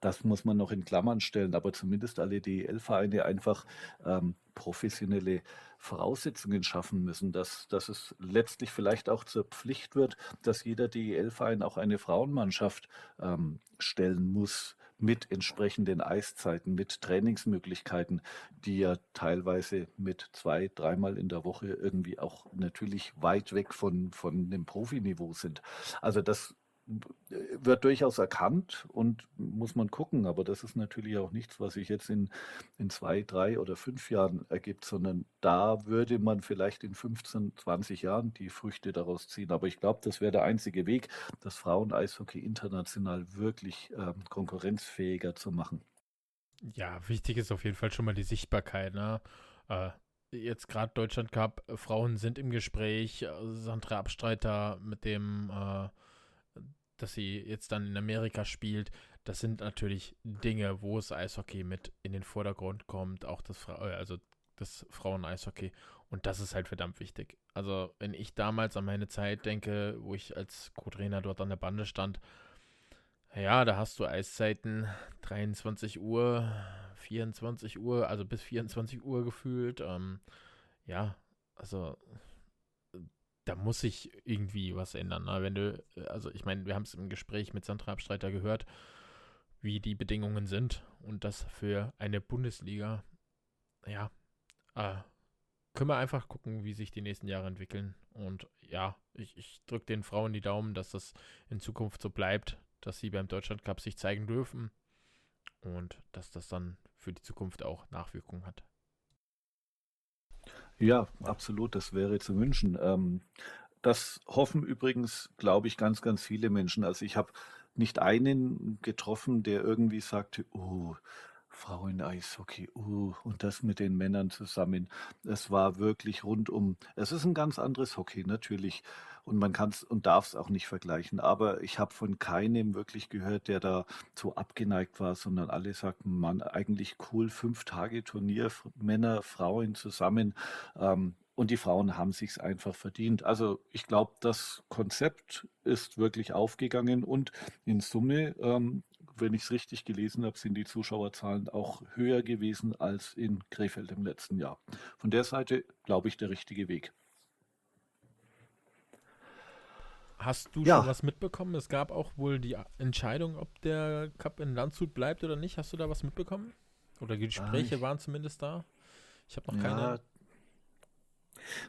das muss man noch in Klammern stellen, aber zumindest alle DEL-Vereine einfach ähm, professionelle Voraussetzungen schaffen müssen, dass, dass es letztlich vielleicht auch zur Pflicht wird, dass jeder DEL-Verein auch eine Frauenmannschaft ähm, stellen muss mit entsprechenden Eiszeiten, mit Trainingsmöglichkeiten, die ja teilweise mit zwei, dreimal in der Woche irgendwie auch natürlich weit weg von, von dem Profiniveau sind. Also das wird durchaus erkannt und muss man gucken, aber das ist natürlich auch nichts, was sich jetzt in, in zwei, drei oder fünf Jahren ergibt, sondern da würde man vielleicht in 15, 20 Jahren die Früchte daraus ziehen. Aber ich glaube, das wäre der einzige Weg, das Frauen-Eishockey international wirklich ähm, konkurrenzfähiger zu machen. Ja, wichtig ist auf jeden Fall schon mal die Sichtbarkeit. Ne? Äh, jetzt gerade Deutschland Cup, Frauen sind im Gespräch, Sandra Abstreiter mit dem äh, dass sie jetzt dann in Amerika spielt, das sind natürlich Dinge, wo es Eishockey mit in den Vordergrund kommt, auch das, Fra äh, also das Frauen-Eishockey. Und das ist halt verdammt wichtig. Also, wenn ich damals an meine Zeit denke, wo ich als Co-Trainer dort an der Bande stand, ja, da hast du Eiszeiten 23 Uhr, 24 Uhr, also bis 24 Uhr gefühlt. Ähm, ja, also da muss sich irgendwie was ändern. Ne? Wenn du, also ich meine, wir haben es im Gespräch mit Sandra Abstreiter gehört, wie die Bedingungen sind und das für eine Bundesliga, ja, äh, können wir einfach gucken, wie sich die nächsten Jahre entwickeln. Und ja, ich, ich drücke den Frauen die Daumen, dass das in Zukunft so bleibt, dass sie beim Deutschland Cup sich zeigen dürfen und dass das dann für die Zukunft auch Nachwirkungen hat. Ja, absolut, das wäre zu wünschen. Ähm, das hoffen übrigens, glaube ich, ganz, ganz viele Menschen. Also ich habe nicht einen getroffen, der irgendwie sagte, oh, Frauen-Eishockey, uh, und das mit den Männern zusammen. Es war wirklich rundum. Es ist ein ganz anderes Hockey, natürlich. Und man kann es und darf es auch nicht vergleichen. Aber ich habe von keinem wirklich gehört, der da so abgeneigt war, sondern alle sagten, man, eigentlich cool, fünf Tage Turnier, Männer, Frauen zusammen. Ähm, und die Frauen haben sich's einfach verdient. Also ich glaube, das Konzept ist wirklich aufgegangen und in Summe ähm, wenn ich es richtig gelesen habe, sind die Zuschauerzahlen auch höher gewesen als in Krefeld im letzten Jahr. Von der Seite glaube ich der richtige Weg. Hast du ja. schon was mitbekommen? Es gab auch wohl die Entscheidung, ob der Cup in Landshut bleibt oder nicht. Hast du da was mitbekommen? Oder die Gespräche ah, waren zumindest da? Ich habe noch ja, keine.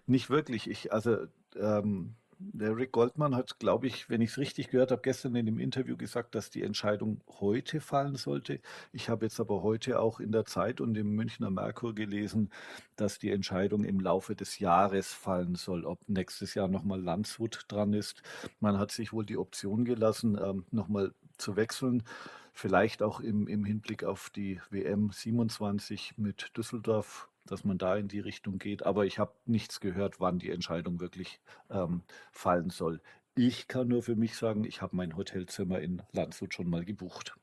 Nicht wirklich. Ich, also ähm, der Rick Goldman hat, glaube ich, wenn ich es richtig gehört habe, gestern in dem Interview gesagt, dass die Entscheidung heute fallen sollte. Ich habe jetzt aber heute auch in der Zeit und im Münchner Merkur gelesen, dass die Entscheidung im Laufe des Jahres fallen soll, ob nächstes Jahr nochmal Landshut dran ist. Man hat sich wohl die Option gelassen, ähm, nochmal zu wechseln. Vielleicht auch im, im Hinblick auf die WM 27 mit Düsseldorf dass man da in die Richtung geht. Aber ich habe nichts gehört, wann die Entscheidung wirklich ähm, fallen soll. Ich kann nur für mich sagen, ich habe mein Hotelzimmer in Landshut schon mal gebucht.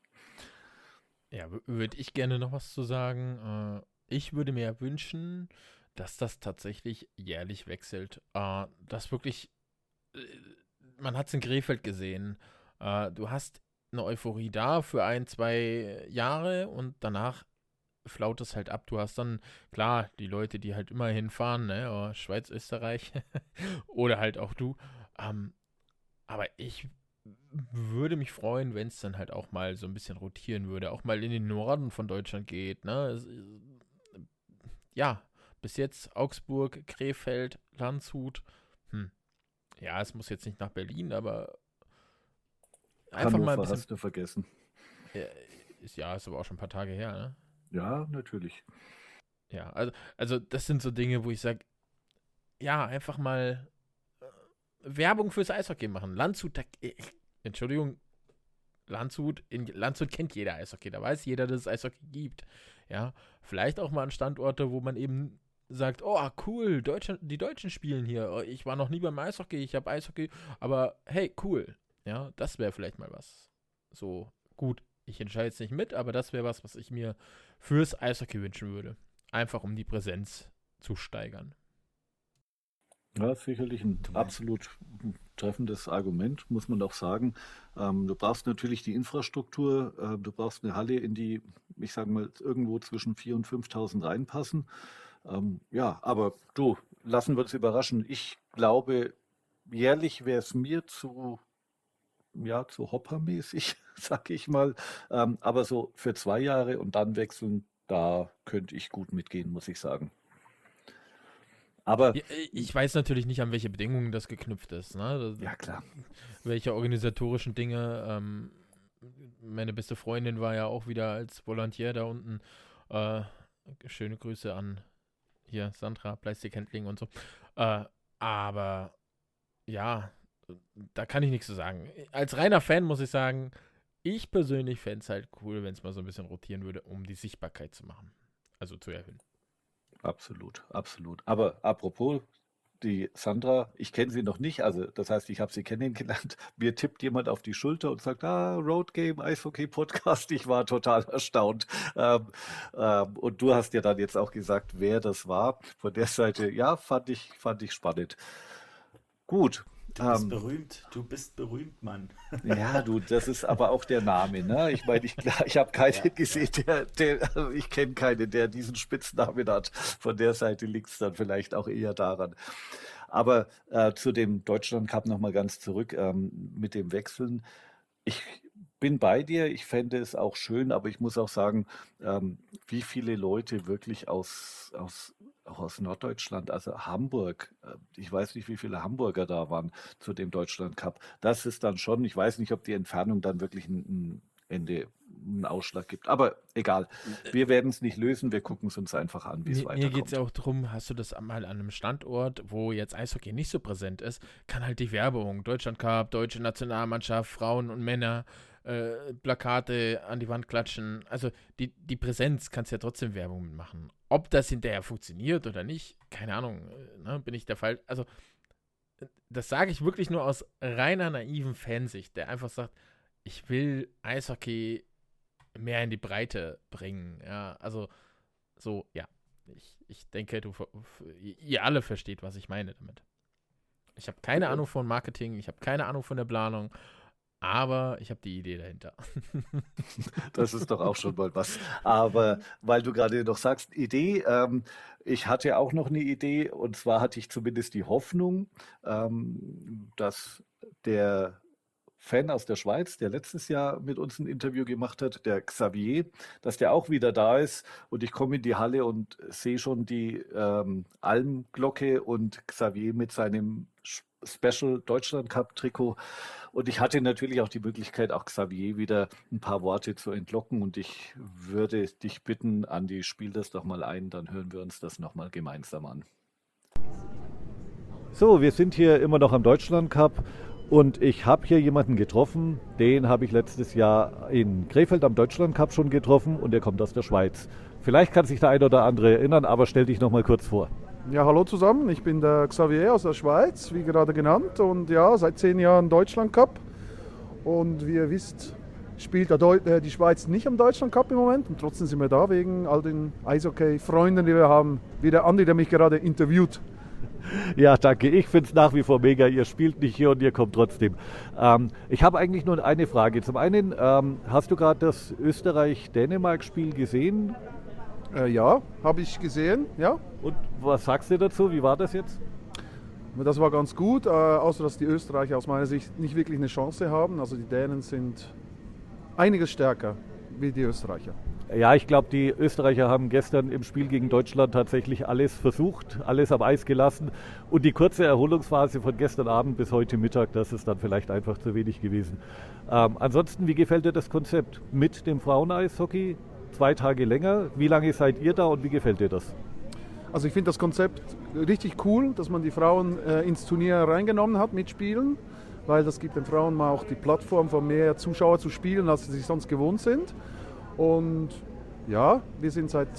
Ja, würde ich gerne noch was zu sagen. Äh, ich würde mir wünschen, dass das tatsächlich jährlich wechselt. Äh, das wirklich, äh, man hat es in Krefeld gesehen. Du hast eine Euphorie da für ein, zwei Jahre und danach flaut es halt ab. Du hast dann, klar, die Leute, die halt immer hinfahren, ne, oh, Schweiz, Österreich oder halt auch du. Ähm, aber ich würde mich freuen, wenn es dann halt auch mal so ein bisschen rotieren würde, auch mal in den Norden von Deutschland geht, ne? Ja, bis jetzt Augsburg, Krefeld, Landshut. Hm. Ja, es muss jetzt nicht nach Berlin, aber einfach Hannover mal ein bisschen. hast du vergessen. Ja, ist, ja, ist aber auch schon ein paar Tage her, ne? Ja, natürlich. Ja, also, also das sind so Dinge, wo ich sage, ja, einfach mal äh, Werbung fürs Eishockey machen. Landshut, da, äh, Entschuldigung, Landshut, in Landshut kennt jeder Eishockey, da weiß jeder, dass es Eishockey gibt. Ja, vielleicht auch mal an Standorte, wo man eben sagt, oh cool, Deutsche, die Deutschen spielen hier. Oh, ich war noch nie beim Eishockey, ich habe Eishockey, aber hey, cool. Ja, das wäre vielleicht mal was. So gut, ich entscheide jetzt nicht mit, aber das wäre was, was ich mir fürs Eishockey wünschen würde. Einfach um die Präsenz zu steigern. Ja, sicherlich ein absolut treffendes Argument, muss man auch sagen. Ähm, du brauchst natürlich die Infrastruktur, äh, du brauchst eine Halle, in die, ich sage mal, irgendwo zwischen 4.000 und 5.000 reinpassen. Ähm, ja, aber du, lassen wir uns überraschen. Ich glaube, jährlich wäre es mir zu ja, zu hoppermäßig, sag ich mal. Ähm, aber so für zwei Jahre und dann wechseln, da könnte ich gut mitgehen, muss ich sagen. Aber ich weiß natürlich nicht, an welche Bedingungen das geknüpft ist. Ne? ja, klar. Welche organisatorischen Dinge. Ähm, meine beste Freundin war ja auch wieder als Volontier da unten. Äh, schöne Grüße an hier Sandra, Plastikhandling und so. Äh, aber ja, da kann ich nichts zu sagen. Als reiner Fan muss ich sagen, ich persönlich fände es halt cool, wenn es mal so ein bisschen rotieren würde, um die Sichtbarkeit zu machen. Also zu erhöhen. Absolut, absolut. Aber apropos die Sandra, ich kenne sie noch nicht, also das heißt, ich habe sie kennengelernt. Mir tippt jemand auf die Schulter und sagt, ah, Road Game, Eishockey Podcast. Ich war total erstaunt. Ähm, ähm, und du hast ja dann jetzt auch gesagt, wer das war. Von der Seite, ja, fand ich, fand ich spannend. Gut, Du bist ähm, berühmt, du bist berühmt, Mann. Ja, du, das ist aber auch der Name, ne? Ich meine, ich, ich habe keinen ja, gesehen, der, der also ich kenne keinen, der diesen Spitznamen hat. Von der Seite liegt es dann vielleicht auch eher daran. Aber äh, zu dem Deutschland Cup nochmal ganz zurück ähm, mit dem Wechseln. Ich bin bei dir, ich fände es auch schön, aber ich muss auch sagen, ähm, wie viele Leute wirklich aus, aus auch aus Norddeutschland, also Hamburg. Äh, ich weiß nicht, wie viele Hamburger da waren zu dem Deutschland Cup. Das ist dann schon, ich weiß nicht, ob die Entfernung dann wirklich ein, ein Ende einen Ausschlag gibt. Aber egal, wir werden es nicht lösen, wir gucken es uns einfach an, wie es weiterkommt. Mir geht es ja auch darum, hast du das mal an einem Standort, wo jetzt Eishockey nicht so präsent ist, kann halt die Werbung, Deutschland Cup, deutsche Nationalmannschaft, Frauen und Männer, äh, Plakate an die Wand klatschen. Also die, die Präsenz kannst ja trotzdem Werbung machen. Ob das hinterher funktioniert oder nicht, keine Ahnung, äh, ne, bin ich der Fall. Also das sage ich wirklich nur aus reiner naiven Fansicht, der einfach sagt, ich will Eishockey mehr in die Breite bringen. Ja, also so, ja. Ich, ich denke, du, ihr alle versteht, was ich meine damit. Ich habe keine Ahnung von Marketing, ich habe keine Ahnung von der Planung aber ich habe die Idee dahinter. das ist doch auch schon mal was. Aber weil du gerade noch sagst, Idee, ähm, ich hatte auch noch eine Idee und zwar hatte ich zumindest die Hoffnung, ähm, dass der Fan aus der Schweiz, der letztes Jahr mit uns ein Interview gemacht hat, der Xavier, dass der auch wieder da ist und ich komme in die Halle und sehe schon die ähm, Almglocke und Xavier mit seinem Special Deutschland Cup Trikot. Und ich hatte natürlich auch die Möglichkeit, auch Xavier wieder ein paar Worte zu entlocken. Und ich würde dich bitten, Andi, spiel das doch mal ein, dann hören wir uns das nochmal gemeinsam an. So, wir sind hier immer noch am Deutschland Cup und ich habe hier jemanden getroffen, den habe ich letztes Jahr in Krefeld am Deutschland Cup schon getroffen und der kommt aus der Schweiz. Vielleicht kann sich der ein oder andere erinnern, aber stell dich noch mal kurz vor. Ja, hallo zusammen. Ich bin der Xavier aus der Schweiz, wie gerade genannt. Und ja, seit zehn Jahren Deutschland Cup. Und wie ihr wisst, spielt äh, die Schweiz nicht am Deutschland Cup im Moment. Und trotzdem sind wir da wegen all den Eishockey-Freunden, die wir haben. Wie der Andi, der mich gerade interviewt. Ja, danke. Ich finde es nach wie vor mega. Ihr spielt nicht hier und ihr kommt trotzdem. Ähm, ich habe eigentlich nur eine Frage. Zum einen, ähm, hast du gerade das Österreich-Dänemark-Spiel gesehen? Äh, ja, habe ich gesehen, ja. Und was sagst du dazu? Wie war das jetzt? Das war ganz gut, äh, außer dass die Österreicher aus meiner Sicht nicht wirklich eine Chance haben. Also die Dänen sind einiges stärker wie die Österreicher. Ja, ich glaube, die Österreicher haben gestern im Spiel gegen Deutschland tatsächlich alles versucht, alles am Eis gelassen. Und die kurze Erholungsphase von gestern Abend bis heute Mittag, das ist dann vielleicht einfach zu wenig gewesen. Ähm, ansonsten, wie gefällt dir das Konzept mit dem Fraueneishockey? Zwei Tage länger. Wie lange seid ihr da und wie gefällt dir das? Also ich finde das Konzept richtig cool, dass man die Frauen äh, ins Turnier reingenommen hat mit Spielen, weil das gibt den Frauen mal auch die Plattform, von mehr Zuschauer zu spielen, als sie sich sonst gewohnt sind. Und ja, wir sind seit,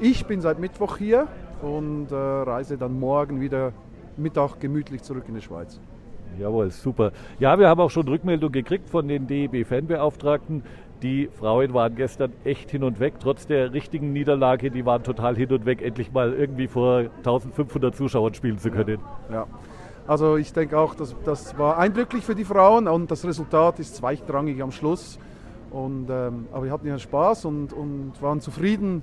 ich bin seit Mittwoch hier und äh, reise dann morgen wieder Mittag gemütlich zurück in die Schweiz. Jawohl, super. Ja, wir haben auch schon Rückmeldung gekriegt von den DEB-Fanbeauftragten. Die Frauen waren gestern echt hin und weg, trotz der richtigen Niederlage. Die waren total hin und weg, endlich mal irgendwie vor 1500 Zuschauern spielen zu können. Ja. Also ich denke auch, das, das war eindrücklich für die Frauen und das Resultat ist zweitrangig am Schluss. Und, ähm, aber wir hatten ja Spaß und, und waren zufrieden,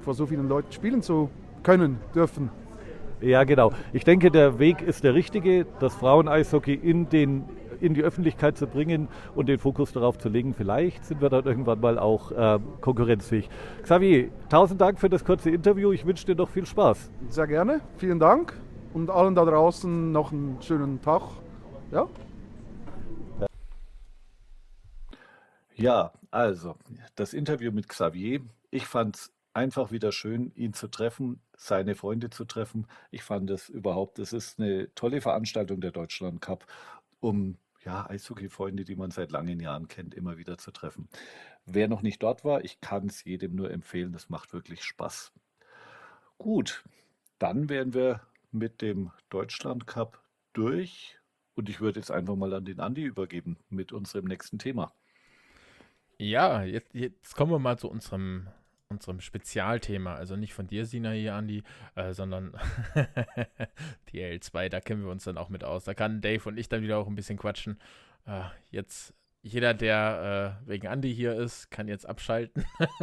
vor so vielen Leuten spielen zu können, dürfen. Ja, genau. Ich denke, der Weg ist der richtige, das Frauen-Eishockey in den in die Öffentlichkeit zu bringen und den Fokus darauf zu legen. Vielleicht sind wir dann irgendwann mal auch äh, konkurrenzfähig. Xavier, tausend Dank für das kurze Interview. Ich wünsche dir noch viel Spaß. Sehr gerne. Vielen Dank und allen da draußen noch einen schönen Tag. Ja. Ja, also das Interview mit Xavier, ich fand es einfach wieder schön, ihn zu treffen, seine Freunde zu treffen. Ich fand es überhaupt, das ist eine tolle Veranstaltung der Deutschland Cup, um ja, Eishockey-Freunde, die man seit langen Jahren kennt, immer wieder zu treffen. Wer noch nicht dort war, ich kann es jedem nur empfehlen, das macht wirklich Spaß. Gut, dann wären wir mit dem Deutschland Cup durch und ich würde jetzt einfach mal an den Andi übergeben mit unserem nächsten Thema. Ja, jetzt, jetzt kommen wir mal zu unserem, unserem Spezialthema. Also nicht von dir, Sina, hier, Andi, äh, sondern die L2, da kennen wir uns dann auch mit aus. Da kann Dave und ich dann wieder auch ein bisschen quatschen. Äh, jetzt, jeder, der äh, wegen Andi hier ist, kann jetzt abschalten.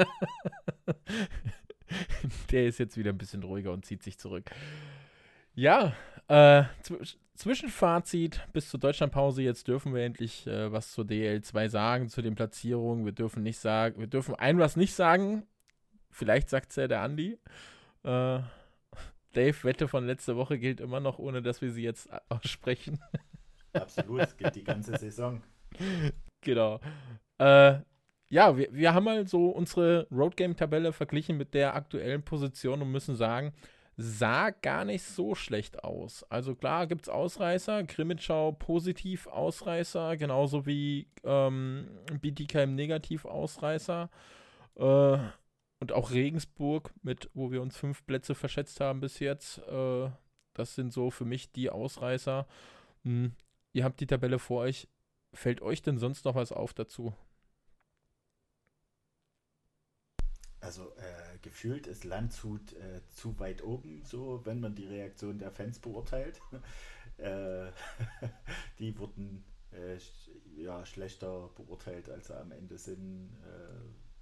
der ist jetzt wieder ein bisschen ruhiger und zieht sich zurück. Ja, äh, Zwischenfazit bis zur Deutschlandpause. Jetzt dürfen wir endlich äh, was zur DL2 sagen, zu den Platzierungen. Wir dürfen nicht sagen, wir dürfen ein was nicht sagen. Vielleicht sagt es ja der Andi. Äh, Dave, Wette von letzter Woche gilt immer noch, ohne dass wir sie jetzt aussprechen. Absolut, es gilt die ganze Saison. Genau. Äh, ja, wir, wir haben mal so unsere Roadgame-Tabelle verglichen mit der aktuellen Position und müssen sagen, sah gar nicht so schlecht aus. Also klar gibt es Ausreißer, Krimitschau positiv Ausreißer, genauso wie ähm, Bietigheim negativ Ausreißer. Äh, und auch Regensburg, mit wo wir uns fünf Plätze verschätzt haben bis jetzt. Äh, das sind so für mich die Ausreißer. Hm, ihr habt die Tabelle vor euch. Fällt euch denn sonst noch was auf dazu? Also äh, gefühlt ist Landshut äh, zu weit oben, so wenn man die Reaktion der Fans beurteilt. äh, die wurden äh, ja, schlechter beurteilt, als sie am Ende sind.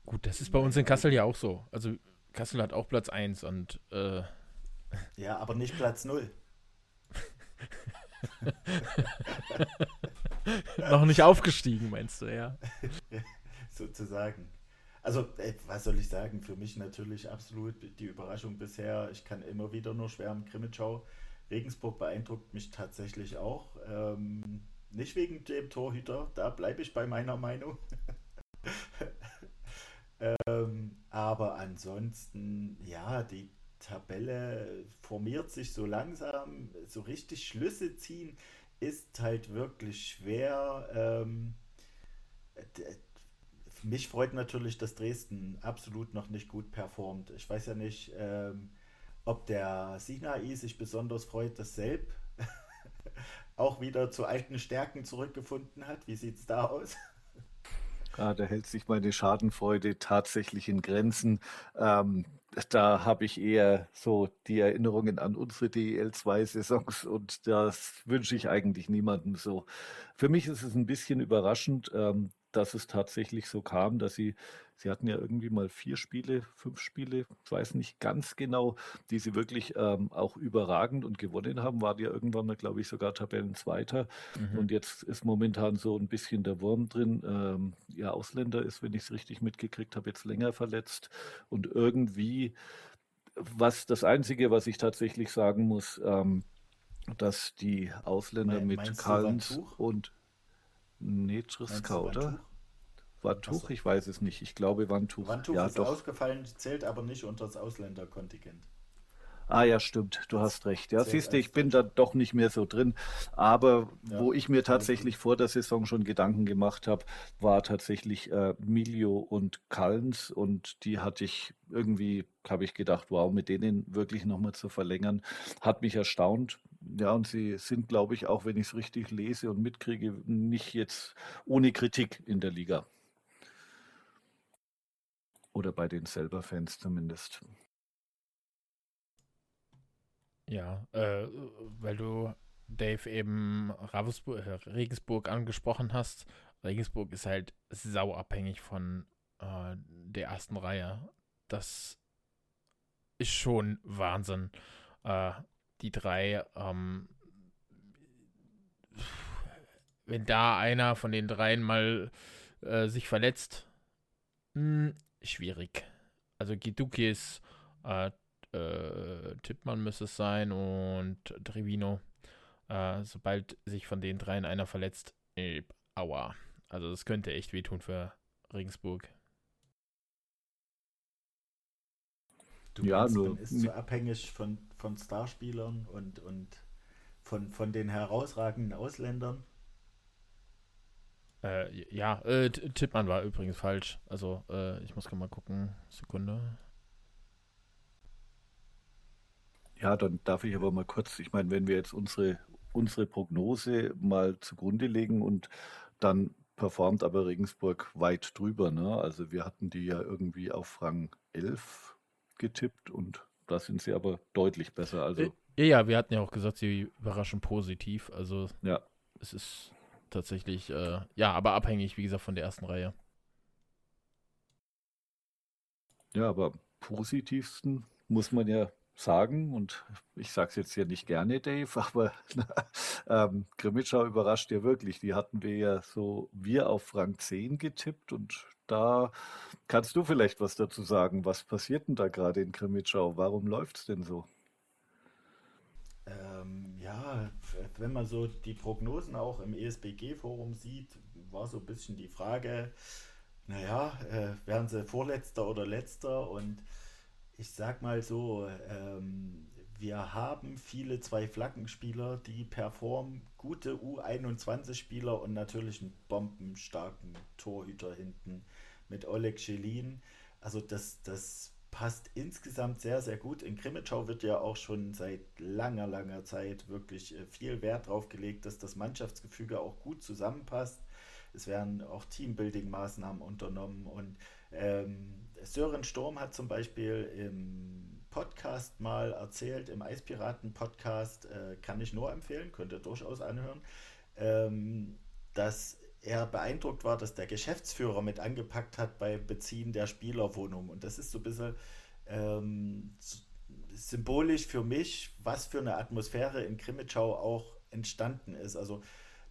Äh, Gut, das ist bei uns in Kassel ja auch so. Also Kassel hat auch Platz 1 und äh, Ja, aber nicht Platz 0. Noch nicht aufgestiegen, meinst du, ja. Sozusagen. Also, ey, was soll ich sagen? Für mich natürlich absolut die Überraschung bisher. Ich kann immer wieder nur schwärmen. Grimmitschau. Regensburg beeindruckt mich tatsächlich auch. Ähm, nicht wegen dem Torhüter, da bleibe ich bei meiner Meinung. ähm, aber ansonsten, ja, die Tabelle formiert sich so langsam. So richtig Schlüsse ziehen ist halt wirklich schwer. Ähm, mich freut natürlich, dass Dresden absolut noch nicht gut performt. Ich weiß ja nicht, ähm, ob der Sinai sich besonders freut, dass Selb auch wieder zu alten Stärken zurückgefunden hat. Wie sieht es da aus? Ja, da hält sich meine Schadenfreude tatsächlich in Grenzen. Ähm, da habe ich eher so die Erinnerungen an unsere DEL2-Saisons und das wünsche ich eigentlich niemandem so. Für mich ist es ein bisschen überraschend, ähm, dass es tatsächlich so kam, dass sie, sie hatten ja irgendwie mal vier Spiele, fünf Spiele, ich weiß nicht ganz genau, die sie wirklich ähm, auch überragend und gewonnen haben, war ja irgendwann mal, glaube ich, sogar Tabellenzweiter. Mhm. Und jetzt ist momentan so ein bisschen der Wurm drin. Ähm, ja, Ausländer ist, wenn ich es richtig mitgekriegt habe, jetzt länger verletzt. Und irgendwie, was das Einzige, was ich tatsächlich sagen muss, ähm, dass die Ausländer Me mit Kallens und Nee, Triska, oder? Wandtuch? So. Ich weiß es nicht. Ich glaube Wandtuch. Wandtuch ja, ist doch. ausgefallen, zählt aber nicht unter das Ausländerkontingent. Ah ja, stimmt, du hast recht. Ja, siehst du, ich bin da doch nicht mehr so drin. Aber ja, wo ich mir tatsächlich vor der Saison schon Gedanken gemacht habe, war tatsächlich äh, Milio und Kallens und die hatte ich irgendwie, habe ich gedacht, wow, mit denen wirklich nochmal zu verlängern, hat mich erstaunt. Ja, und sie sind, glaube ich, auch wenn ich es richtig lese und mitkriege, nicht jetzt ohne Kritik in der Liga. Oder bei den selber Fans zumindest. Ja, äh, weil du Dave eben Ravensburg, äh, Regensburg angesprochen hast. Regensburg ist halt sauabhängig von äh, der ersten Reihe. Das ist schon Wahnsinn. Äh, die drei, ähm, wenn da einer von den dreien mal äh, sich verletzt, hm, schwierig. Also Gidukis, äh, äh, Tippmann müsste es sein und Trevino. Äh, sobald sich von den dreien einer verletzt, äh, aua. Also das könnte echt wehtun für Regensburg. Du ja, meinst, nur, man ist so abhängig von, von Starspielern und, und von, von den herausragenden Ausländern. Äh, ja, äh, Tippmann war übrigens falsch. Also, äh, ich muss mal gucken. Sekunde. Ja, dann darf ich aber mal kurz, ich meine, wenn wir jetzt unsere, unsere Prognose mal zugrunde legen und dann performt aber Regensburg weit drüber. Ne? Also wir hatten die ja irgendwie auf Rang 11 getippt und da sind sie aber deutlich besser. Also äh, ja, ja, wir hatten ja auch gesagt, sie überraschen positiv. Also ja. es ist tatsächlich, äh, ja, aber abhängig, wie gesagt, von der ersten Reihe. Ja, aber positivsten muss man ja sagen, und ich sage es jetzt hier nicht gerne, Dave, aber ähm, Grimmitschau überrascht ja wirklich. Die hatten wir ja so, wir auf Rang 10 getippt und da kannst du vielleicht was dazu sagen. Was passiert denn da gerade in Grimmitschau? Warum läuft es denn so? Ähm, ja, wenn man so die Prognosen auch im ESBG-Forum sieht, war so ein bisschen die Frage, naja, äh, werden sie Vorletzter oder Letzter? Und ich sag mal so, ähm, wir haben viele Zwei-Flaggen-Spieler, die performen, gute U21-Spieler und natürlich einen bombenstarken Torhüter hinten mit Oleg Schelin. Also das, das passt insgesamt sehr, sehr gut. In Krimitschau wird ja auch schon seit langer, langer Zeit wirklich äh, viel Wert drauf gelegt, dass das Mannschaftsgefüge auch gut zusammenpasst. Es werden auch Teambuilding-Maßnahmen unternommen und ähm, Sören Sturm hat zum Beispiel im Podcast mal erzählt, im Eispiraten-Podcast, äh, kann ich nur empfehlen, könnt ihr durchaus anhören, ähm, dass er beeindruckt war, dass der Geschäftsführer mit angepackt hat bei Beziehen der Spielerwohnung. Und das ist so ein bisschen ähm, symbolisch für mich, was für eine Atmosphäre in Krimitschau auch entstanden ist. Also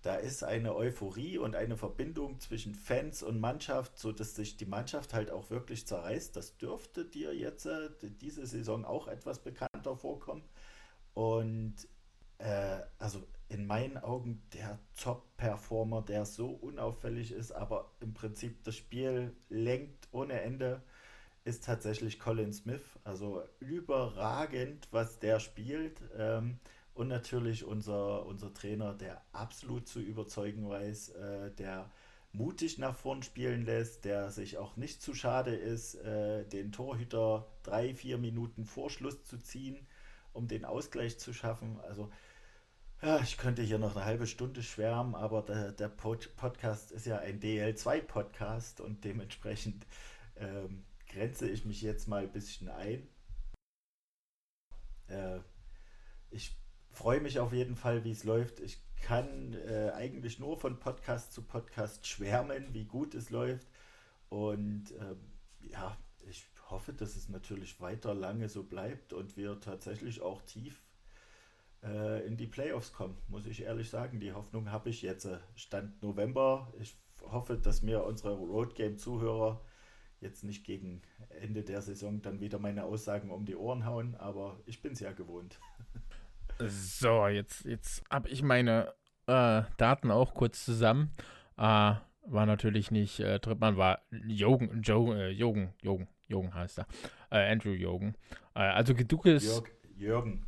da ist eine Euphorie und eine Verbindung zwischen Fans und Mannschaft, so dass sich die Mannschaft halt auch wirklich zerreißt. Das dürfte dir jetzt äh, diese Saison auch etwas bekannter vorkommen. Und äh, also in meinen Augen der Top-Performer, der so unauffällig ist, aber im Prinzip das Spiel lenkt ohne Ende, ist tatsächlich Colin Smith. Also überragend, was der spielt. Ähm, und natürlich unser, unser Trainer, der absolut zu überzeugen weiß, äh, der mutig nach vorn spielen lässt, der sich auch nicht zu schade ist, äh, den Torhüter drei, vier Minuten vor Schluss zu ziehen, um den Ausgleich zu schaffen. Also ja, ich könnte hier noch eine halbe Stunde schwärmen, aber der, der Pod Podcast ist ja ein DL2-Podcast und dementsprechend ähm, grenze ich mich jetzt mal ein bisschen ein. Äh, ich freue mich auf jeden Fall, wie es läuft. Ich kann äh, eigentlich nur von Podcast zu Podcast schwärmen, wie gut es läuft. Und ähm, ja, ich hoffe, dass es natürlich weiter lange so bleibt und wir tatsächlich auch tief äh, in die Playoffs kommen, muss ich ehrlich sagen. Die Hoffnung habe ich jetzt. Äh, Stand November. Ich hoffe, dass mir unsere Road Game Zuhörer jetzt nicht gegen Ende der Saison dann wieder meine Aussagen um die Ohren hauen, aber ich bin es ja gewohnt. So, jetzt, jetzt habe ich meine äh, Daten auch kurz zusammen. Äh, war natürlich nicht äh, Trippmann, war Jogen, Jogen, äh, Jogen, Jogen, Jogen heißt er. Äh, Andrew Jogen. Äh, also Gedukes. Jörg, Jürgen.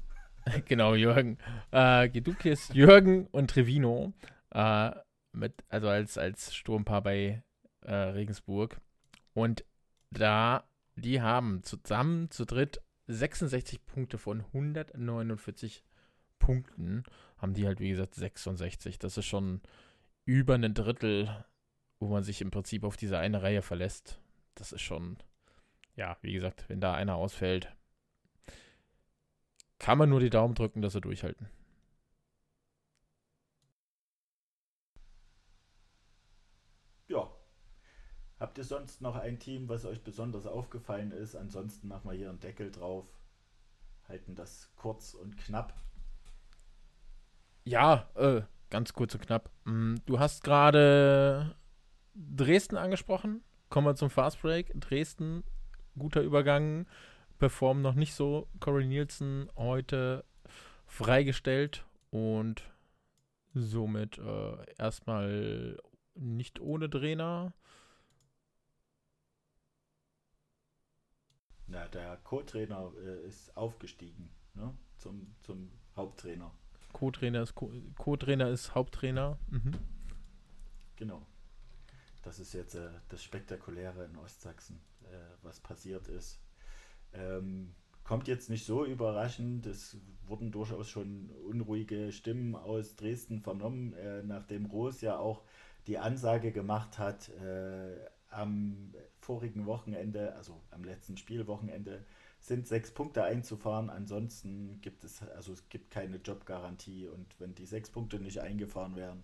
genau, Jürgen. Äh, Gedukes, Jürgen und Trevino. Äh, mit, also als, als Sturmpaar bei äh, Regensburg. Und da, die haben zusammen zu dritt 66 Punkte von 149 Punkten haben die halt, wie gesagt, 66. Das ist schon über ein Drittel, wo man sich im Prinzip auf diese eine Reihe verlässt. Das ist schon, ja, wie gesagt, wenn da einer ausfällt, kann man nur die Daumen drücken, dass sie durchhalten. Ja. Habt ihr sonst noch ein Team, was euch besonders aufgefallen ist? Ansonsten machen wir hier einen Deckel drauf. Halten das kurz und knapp. Ja, äh, ganz kurz und knapp. Mm, du hast gerade Dresden angesprochen. Kommen wir zum Fast Break. Dresden, guter Übergang. Performen noch nicht so. Corey Nielsen heute freigestellt und somit äh, erstmal nicht ohne Trainer. Na, der Co-Trainer äh, ist aufgestiegen ne? zum, zum Haupttrainer. Co-Trainer ist, Co-Trainer ist Haupttrainer. Mhm. Genau. Das ist jetzt äh, das Spektakuläre in Ostsachsen, äh, was passiert ist. Ähm, kommt jetzt nicht so überraschend. Es wurden durchaus schon unruhige Stimmen aus Dresden vernommen, äh, nachdem Roos ja auch die Ansage gemacht hat, äh, am vorigen Wochenende, also am letzten Spielwochenende, sind sechs Punkte einzufahren. Ansonsten gibt es, also es gibt keine Jobgarantie und wenn die sechs Punkte nicht eingefahren werden,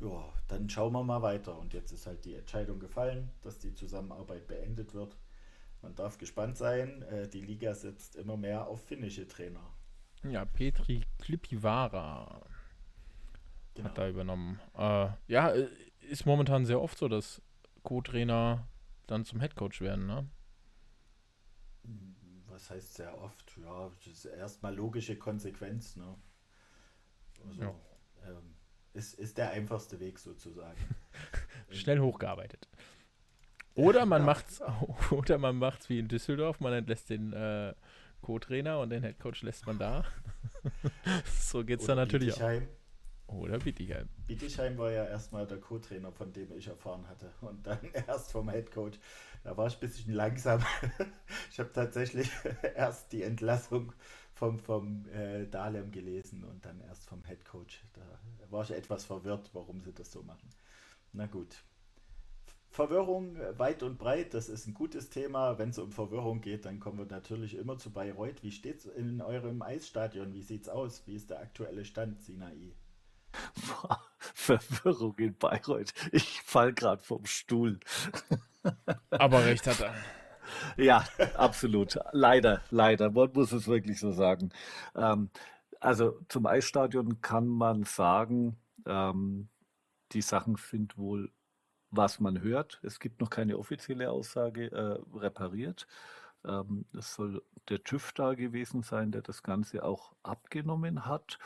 ja, dann schauen wir mal weiter. Und jetzt ist halt die Entscheidung gefallen, dass die Zusammenarbeit beendet wird. Man darf gespannt sein. Äh, die Liga setzt immer mehr auf finnische Trainer. Ja, Petri Klipivara genau. hat da übernommen. Äh, ja, äh, ist momentan sehr oft so, dass Co-Trainer dann zum Headcoach werden, ne? Was heißt sehr oft? Ja, das ist erstmal logische Konsequenz, ne? Also, ja. ähm, ist, ist der einfachste Weg sozusagen. Schnell hochgearbeitet. Oder man macht's oder man macht's wie in Düsseldorf, man entlässt den äh, Co-Trainer und den Headcoach lässt man da. so geht's oder dann natürlich Bietigheim. auch. Oder Bietigheim. Bietigheim war ja erstmal der Co-Trainer, von dem ich erfahren hatte. Und dann erst vom Headcoach. Da war ich ein bisschen langsam. ich habe tatsächlich erst die Entlassung vom, vom äh, Dahlem gelesen und dann erst vom Headcoach. Da war ich etwas verwirrt, warum sie das so machen. Na gut. Verwirrung weit und breit, das ist ein gutes Thema. Wenn es um Verwirrung geht, dann kommen wir natürlich immer zu Bayreuth. Wie steht es in eurem Eisstadion? Wie sieht es aus? Wie ist der aktuelle Stand, Sinai? Verwirrung in Bayreuth. Ich fall gerade vom Stuhl. Aber recht hat er. Ja, absolut. Leider, leider. Man muss es wirklich so sagen. Ähm, also zum Eisstadion kann man sagen, ähm, die Sachen sind wohl, was man hört. Es gibt noch keine offizielle Aussage äh, repariert. Ähm, es soll der TÜV da gewesen sein, der das Ganze auch abgenommen hat.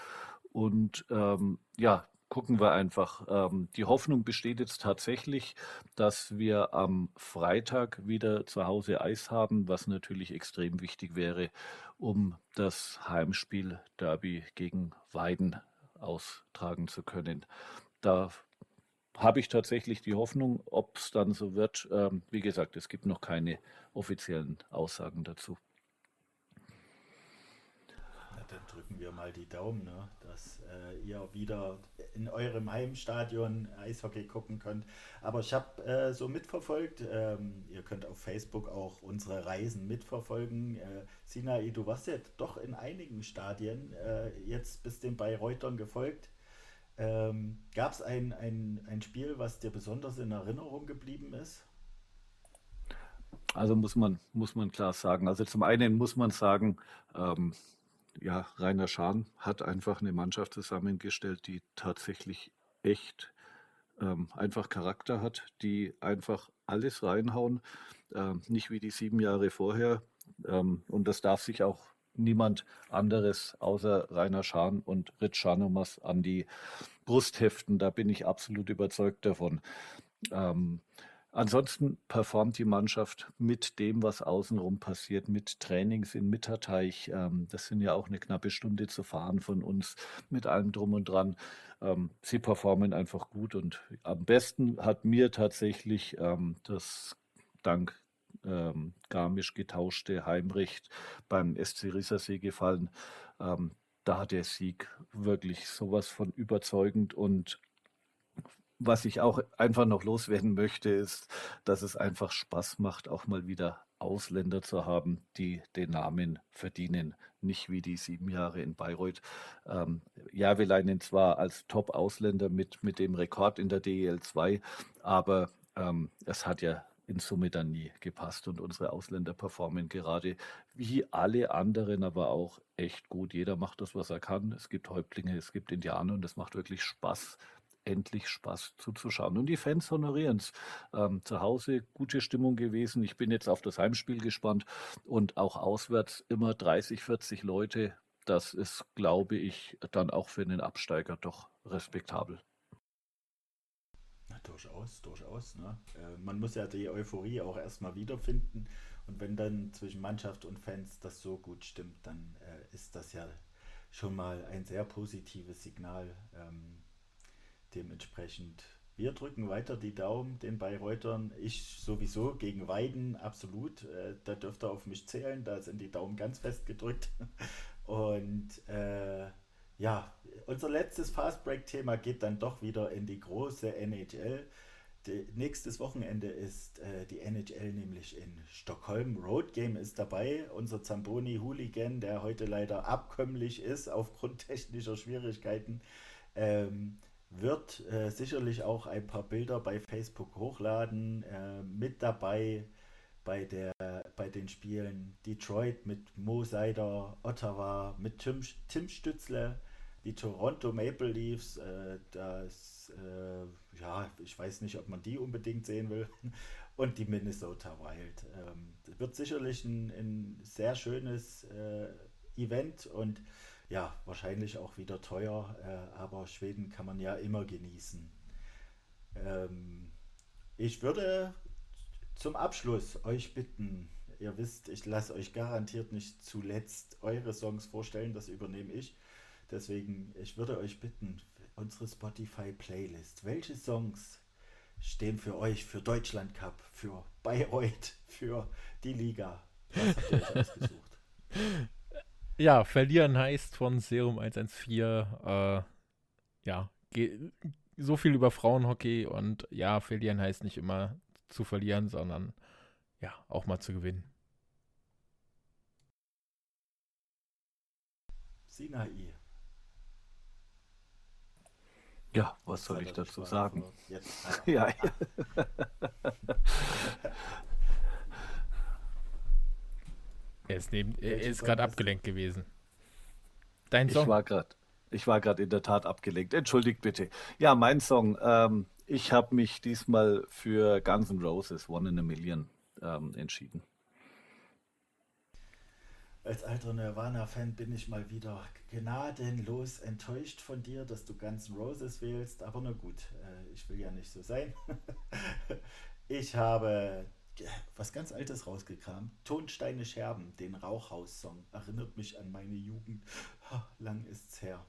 Und ähm, ja, gucken wir einfach. Ähm, die Hoffnung besteht jetzt tatsächlich, dass wir am Freitag wieder zu Hause Eis haben, was natürlich extrem wichtig wäre, um das Heimspiel Derby gegen Weiden austragen zu können. Da habe ich tatsächlich die Hoffnung, ob es dann so wird. Ähm, wie gesagt, es gibt noch keine offiziellen Aussagen dazu. Na, dann drücken wir mal die Daumen, ne? dass äh, ihr wieder in eurem Heimstadion Eishockey gucken könnt. Aber ich habe äh, so mitverfolgt, ähm, ihr könnt auf Facebook auch unsere Reisen mitverfolgen. Äh, Sinai, du warst ja doch in einigen Stadien äh, jetzt bis den Bayreutern gefolgt. Ähm, Gab es ein, ein, ein Spiel, was dir besonders in Erinnerung geblieben ist? Also muss man, muss man klar sagen. Also zum einen muss man sagen, ähm, ja, Rainer Schahn hat einfach eine Mannschaft zusammengestellt, die tatsächlich echt ähm, einfach Charakter hat, die einfach alles reinhauen, ähm, nicht wie die sieben Jahre vorher. Ähm, und das darf sich auch niemand anderes außer Rainer Schahn und Ritz Schanumas an die Brust heften. Da bin ich absolut überzeugt davon. Ähm, Ansonsten performt die Mannschaft mit dem, was außenrum passiert, mit Trainings in Mitterteich. Ähm, das sind ja auch eine knappe Stunde zu fahren von uns, mit allem drum und dran. Ähm, sie performen einfach gut und am besten hat mir tatsächlich ähm, das dank ähm, Garmisch getauschte Heimrecht beim SC Rissersee gefallen. Ähm, da hat der Sieg wirklich sowas von überzeugend und was ich auch einfach noch loswerden möchte, ist, dass es einfach Spaß macht, auch mal wieder Ausländer zu haben, die den Namen verdienen. Nicht wie die sieben Jahre in Bayreuth. Ähm, Järveleinen zwar als Top-Ausländer mit, mit dem Rekord in der DEL 2, aber ähm, es hat ja in Summe dann nie gepasst und unsere Ausländer performen gerade wie alle anderen, aber auch echt gut. Jeder macht das, was er kann. Es gibt Häuptlinge, es gibt Indianer und es macht wirklich Spaß, endlich Spaß zuzuschauen. Und die Fans honorieren es. Ähm, zu Hause gute Stimmung gewesen. Ich bin jetzt auf das Heimspiel gespannt und auch auswärts immer 30, 40 Leute. Das ist, glaube ich, dann auch für einen Absteiger doch respektabel. Durchaus, durchaus. Ne? Äh, man muss ja die Euphorie auch erstmal wiederfinden. Und wenn dann zwischen Mannschaft und Fans das so gut stimmt, dann äh, ist das ja schon mal ein sehr positives Signal. Ähm, dementsprechend, wir drücken weiter die Daumen den Bayreutern. Ich sowieso gegen Weiden, absolut. Äh, da dürft ihr auf mich zählen. Da sind die Daumen ganz fest gedrückt. Und äh, ja, unser letztes Fastbreak-Thema geht dann doch wieder in die große NHL. Die, nächstes Wochenende ist äh, die NHL nämlich in Stockholm. Road Game ist dabei. Unser Zamboni Hooligan, der heute leider abkömmlich ist aufgrund technischer Schwierigkeiten, ähm, wird äh, sicherlich auch ein paar Bilder bei Facebook hochladen. Äh, mit dabei bei, der, bei den Spielen Detroit mit Mo Seider, Ottawa mit Tim, Tim Stützle, die Toronto Maple Leafs, äh, das, äh, ja, ich weiß nicht, ob man die unbedingt sehen will, und die Minnesota Wild. Ähm, wird sicherlich ein, ein sehr schönes äh, Event und ja, wahrscheinlich auch wieder teuer, äh, aber Schweden kann man ja immer genießen. Ähm, ich würde zum Abschluss euch bitten, ihr wisst, ich lasse euch garantiert nicht zuletzt eure Songs vorstellen, das übernehme ich. Deswegen, ich würde euch bitten, unsere Spotify-Playlist, welche Songs stehen für euch, für Deutschland Cup, für Bayreuth, für die Liga? Was habt ihr euch ausgesucht? Ja, verlieren heißt von Serum 114, äh, ja, so viel über Frauenhockey und ja, verlieren heißt nicht immer zu verlieren, sondern ja, auch mal zu gewinnen. Sinai. Ja, was soll ich dazu sagen? Jetzt, ja. er ist, neben, er ist gerade abgelenkt gewesen. Dein Song? Ich war gerade ich war gerade in der Tat abgelenkt. Entschuldigt bitte. Ja, mein Song. Ähm, ich habe mich diesmal für Guns N' Roses One in a Million ähm, entschieden. Als alter Nirvana-Fan bin ich mal wieder gnadenlos enttäuscht von dir, dass du Guns N' Roses wählst. Aber na gut, äh, ich will ja nicht so sein. ich habe was ganz Altes rausgekramt. Tonsteine Scherben, den Rauchhaus-Song. Erinnert mich an meine Jugend. Lang ist's her.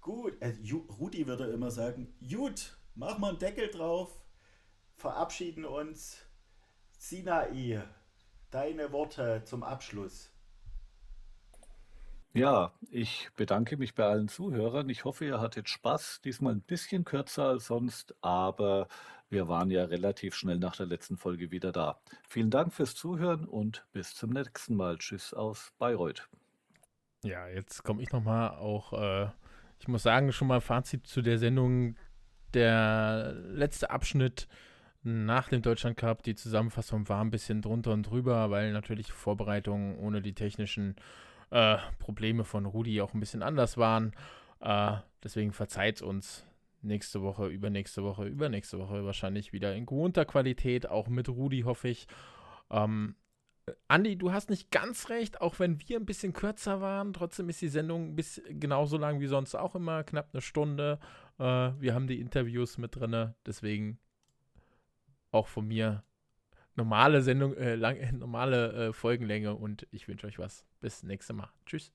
Gut, äh, Rudi würde immer sagen, gut, mach mal einen Deckel drauf, verabschieden uns. Sinai, deine Worte zum Abschluss. Ja, ich bedanke mich bei allen Zuhörern. Ich hoffe, ihr hattet Spaß. Diesmal ein bisschen kürzer als sonst, aber wir waren ja relativ schnell nach der letzten Folge wieder da. Vielen Dank fürs Zuhören und bis zum nächsten Mal. Tschüss aus Bayreuth. Ja, jetzt komme ich nochmal auch, äh, ich muss sagen, schon mal Fazit zu der Sendung der letzte Abschnitt nach dem Deutschland Cup, die Zusammenfassung war ein bisschen drunter und drüber, weil natürlich Vorbereitungen ohne die technischen äh, Probleme von Rudi auch ein bisschen anders waren. Äh, deswegen verzeiht uns nächste Woche, übernächste Woche, übernächste Woche wahrscheinlich wieder in gewohnter Qualität, auch mit Rudi, hoffe ich. Ähm, Andi, du hast nicht ganz recht, auch wenn wir ein bisschen kürzer waren, trotzdem ist die Sendung bis genauso lang wie sonst auch immer, knapp eine Stunde. Äh, wir haben die Interviews mit drin, deswegen auch von mir normale Sendung, äh, lang, normale äh, Folgenlänge und ich wünsche euch was. Bis nächste Mal. Tschüss.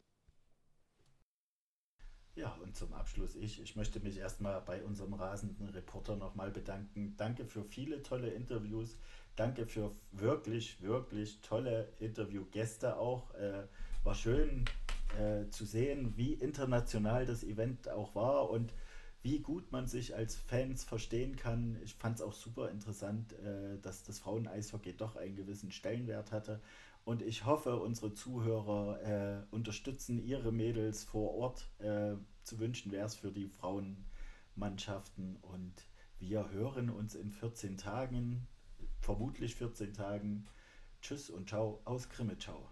Ja, und zum Abschluss ich. Ich möchte mich erstmal bei unserem rasenden Reporter nochmal bedanken. Danke für viele tolle Interviews. Danke für wirklich, wirklich tolle Interviewgäste auch. Äh, war schön äh, zu sehen, wie international das Event auch war und wie gut man sich als Fans verstehen kann. Ich fand es auch super interessant, äh, dass das Frauen-Eishockey doch einen gewissen Stellenwert hatte. Und ich hoffe, unsere Zuhörer äh, unterstützen ihre Mädels vor Ort. Äh, zu wünschen wäre es für die Frauenmannschaften. Und wir hören uns in 14 Tagen vermutlich 14 Tagen. Tschüss und ciao aus Krimitschau.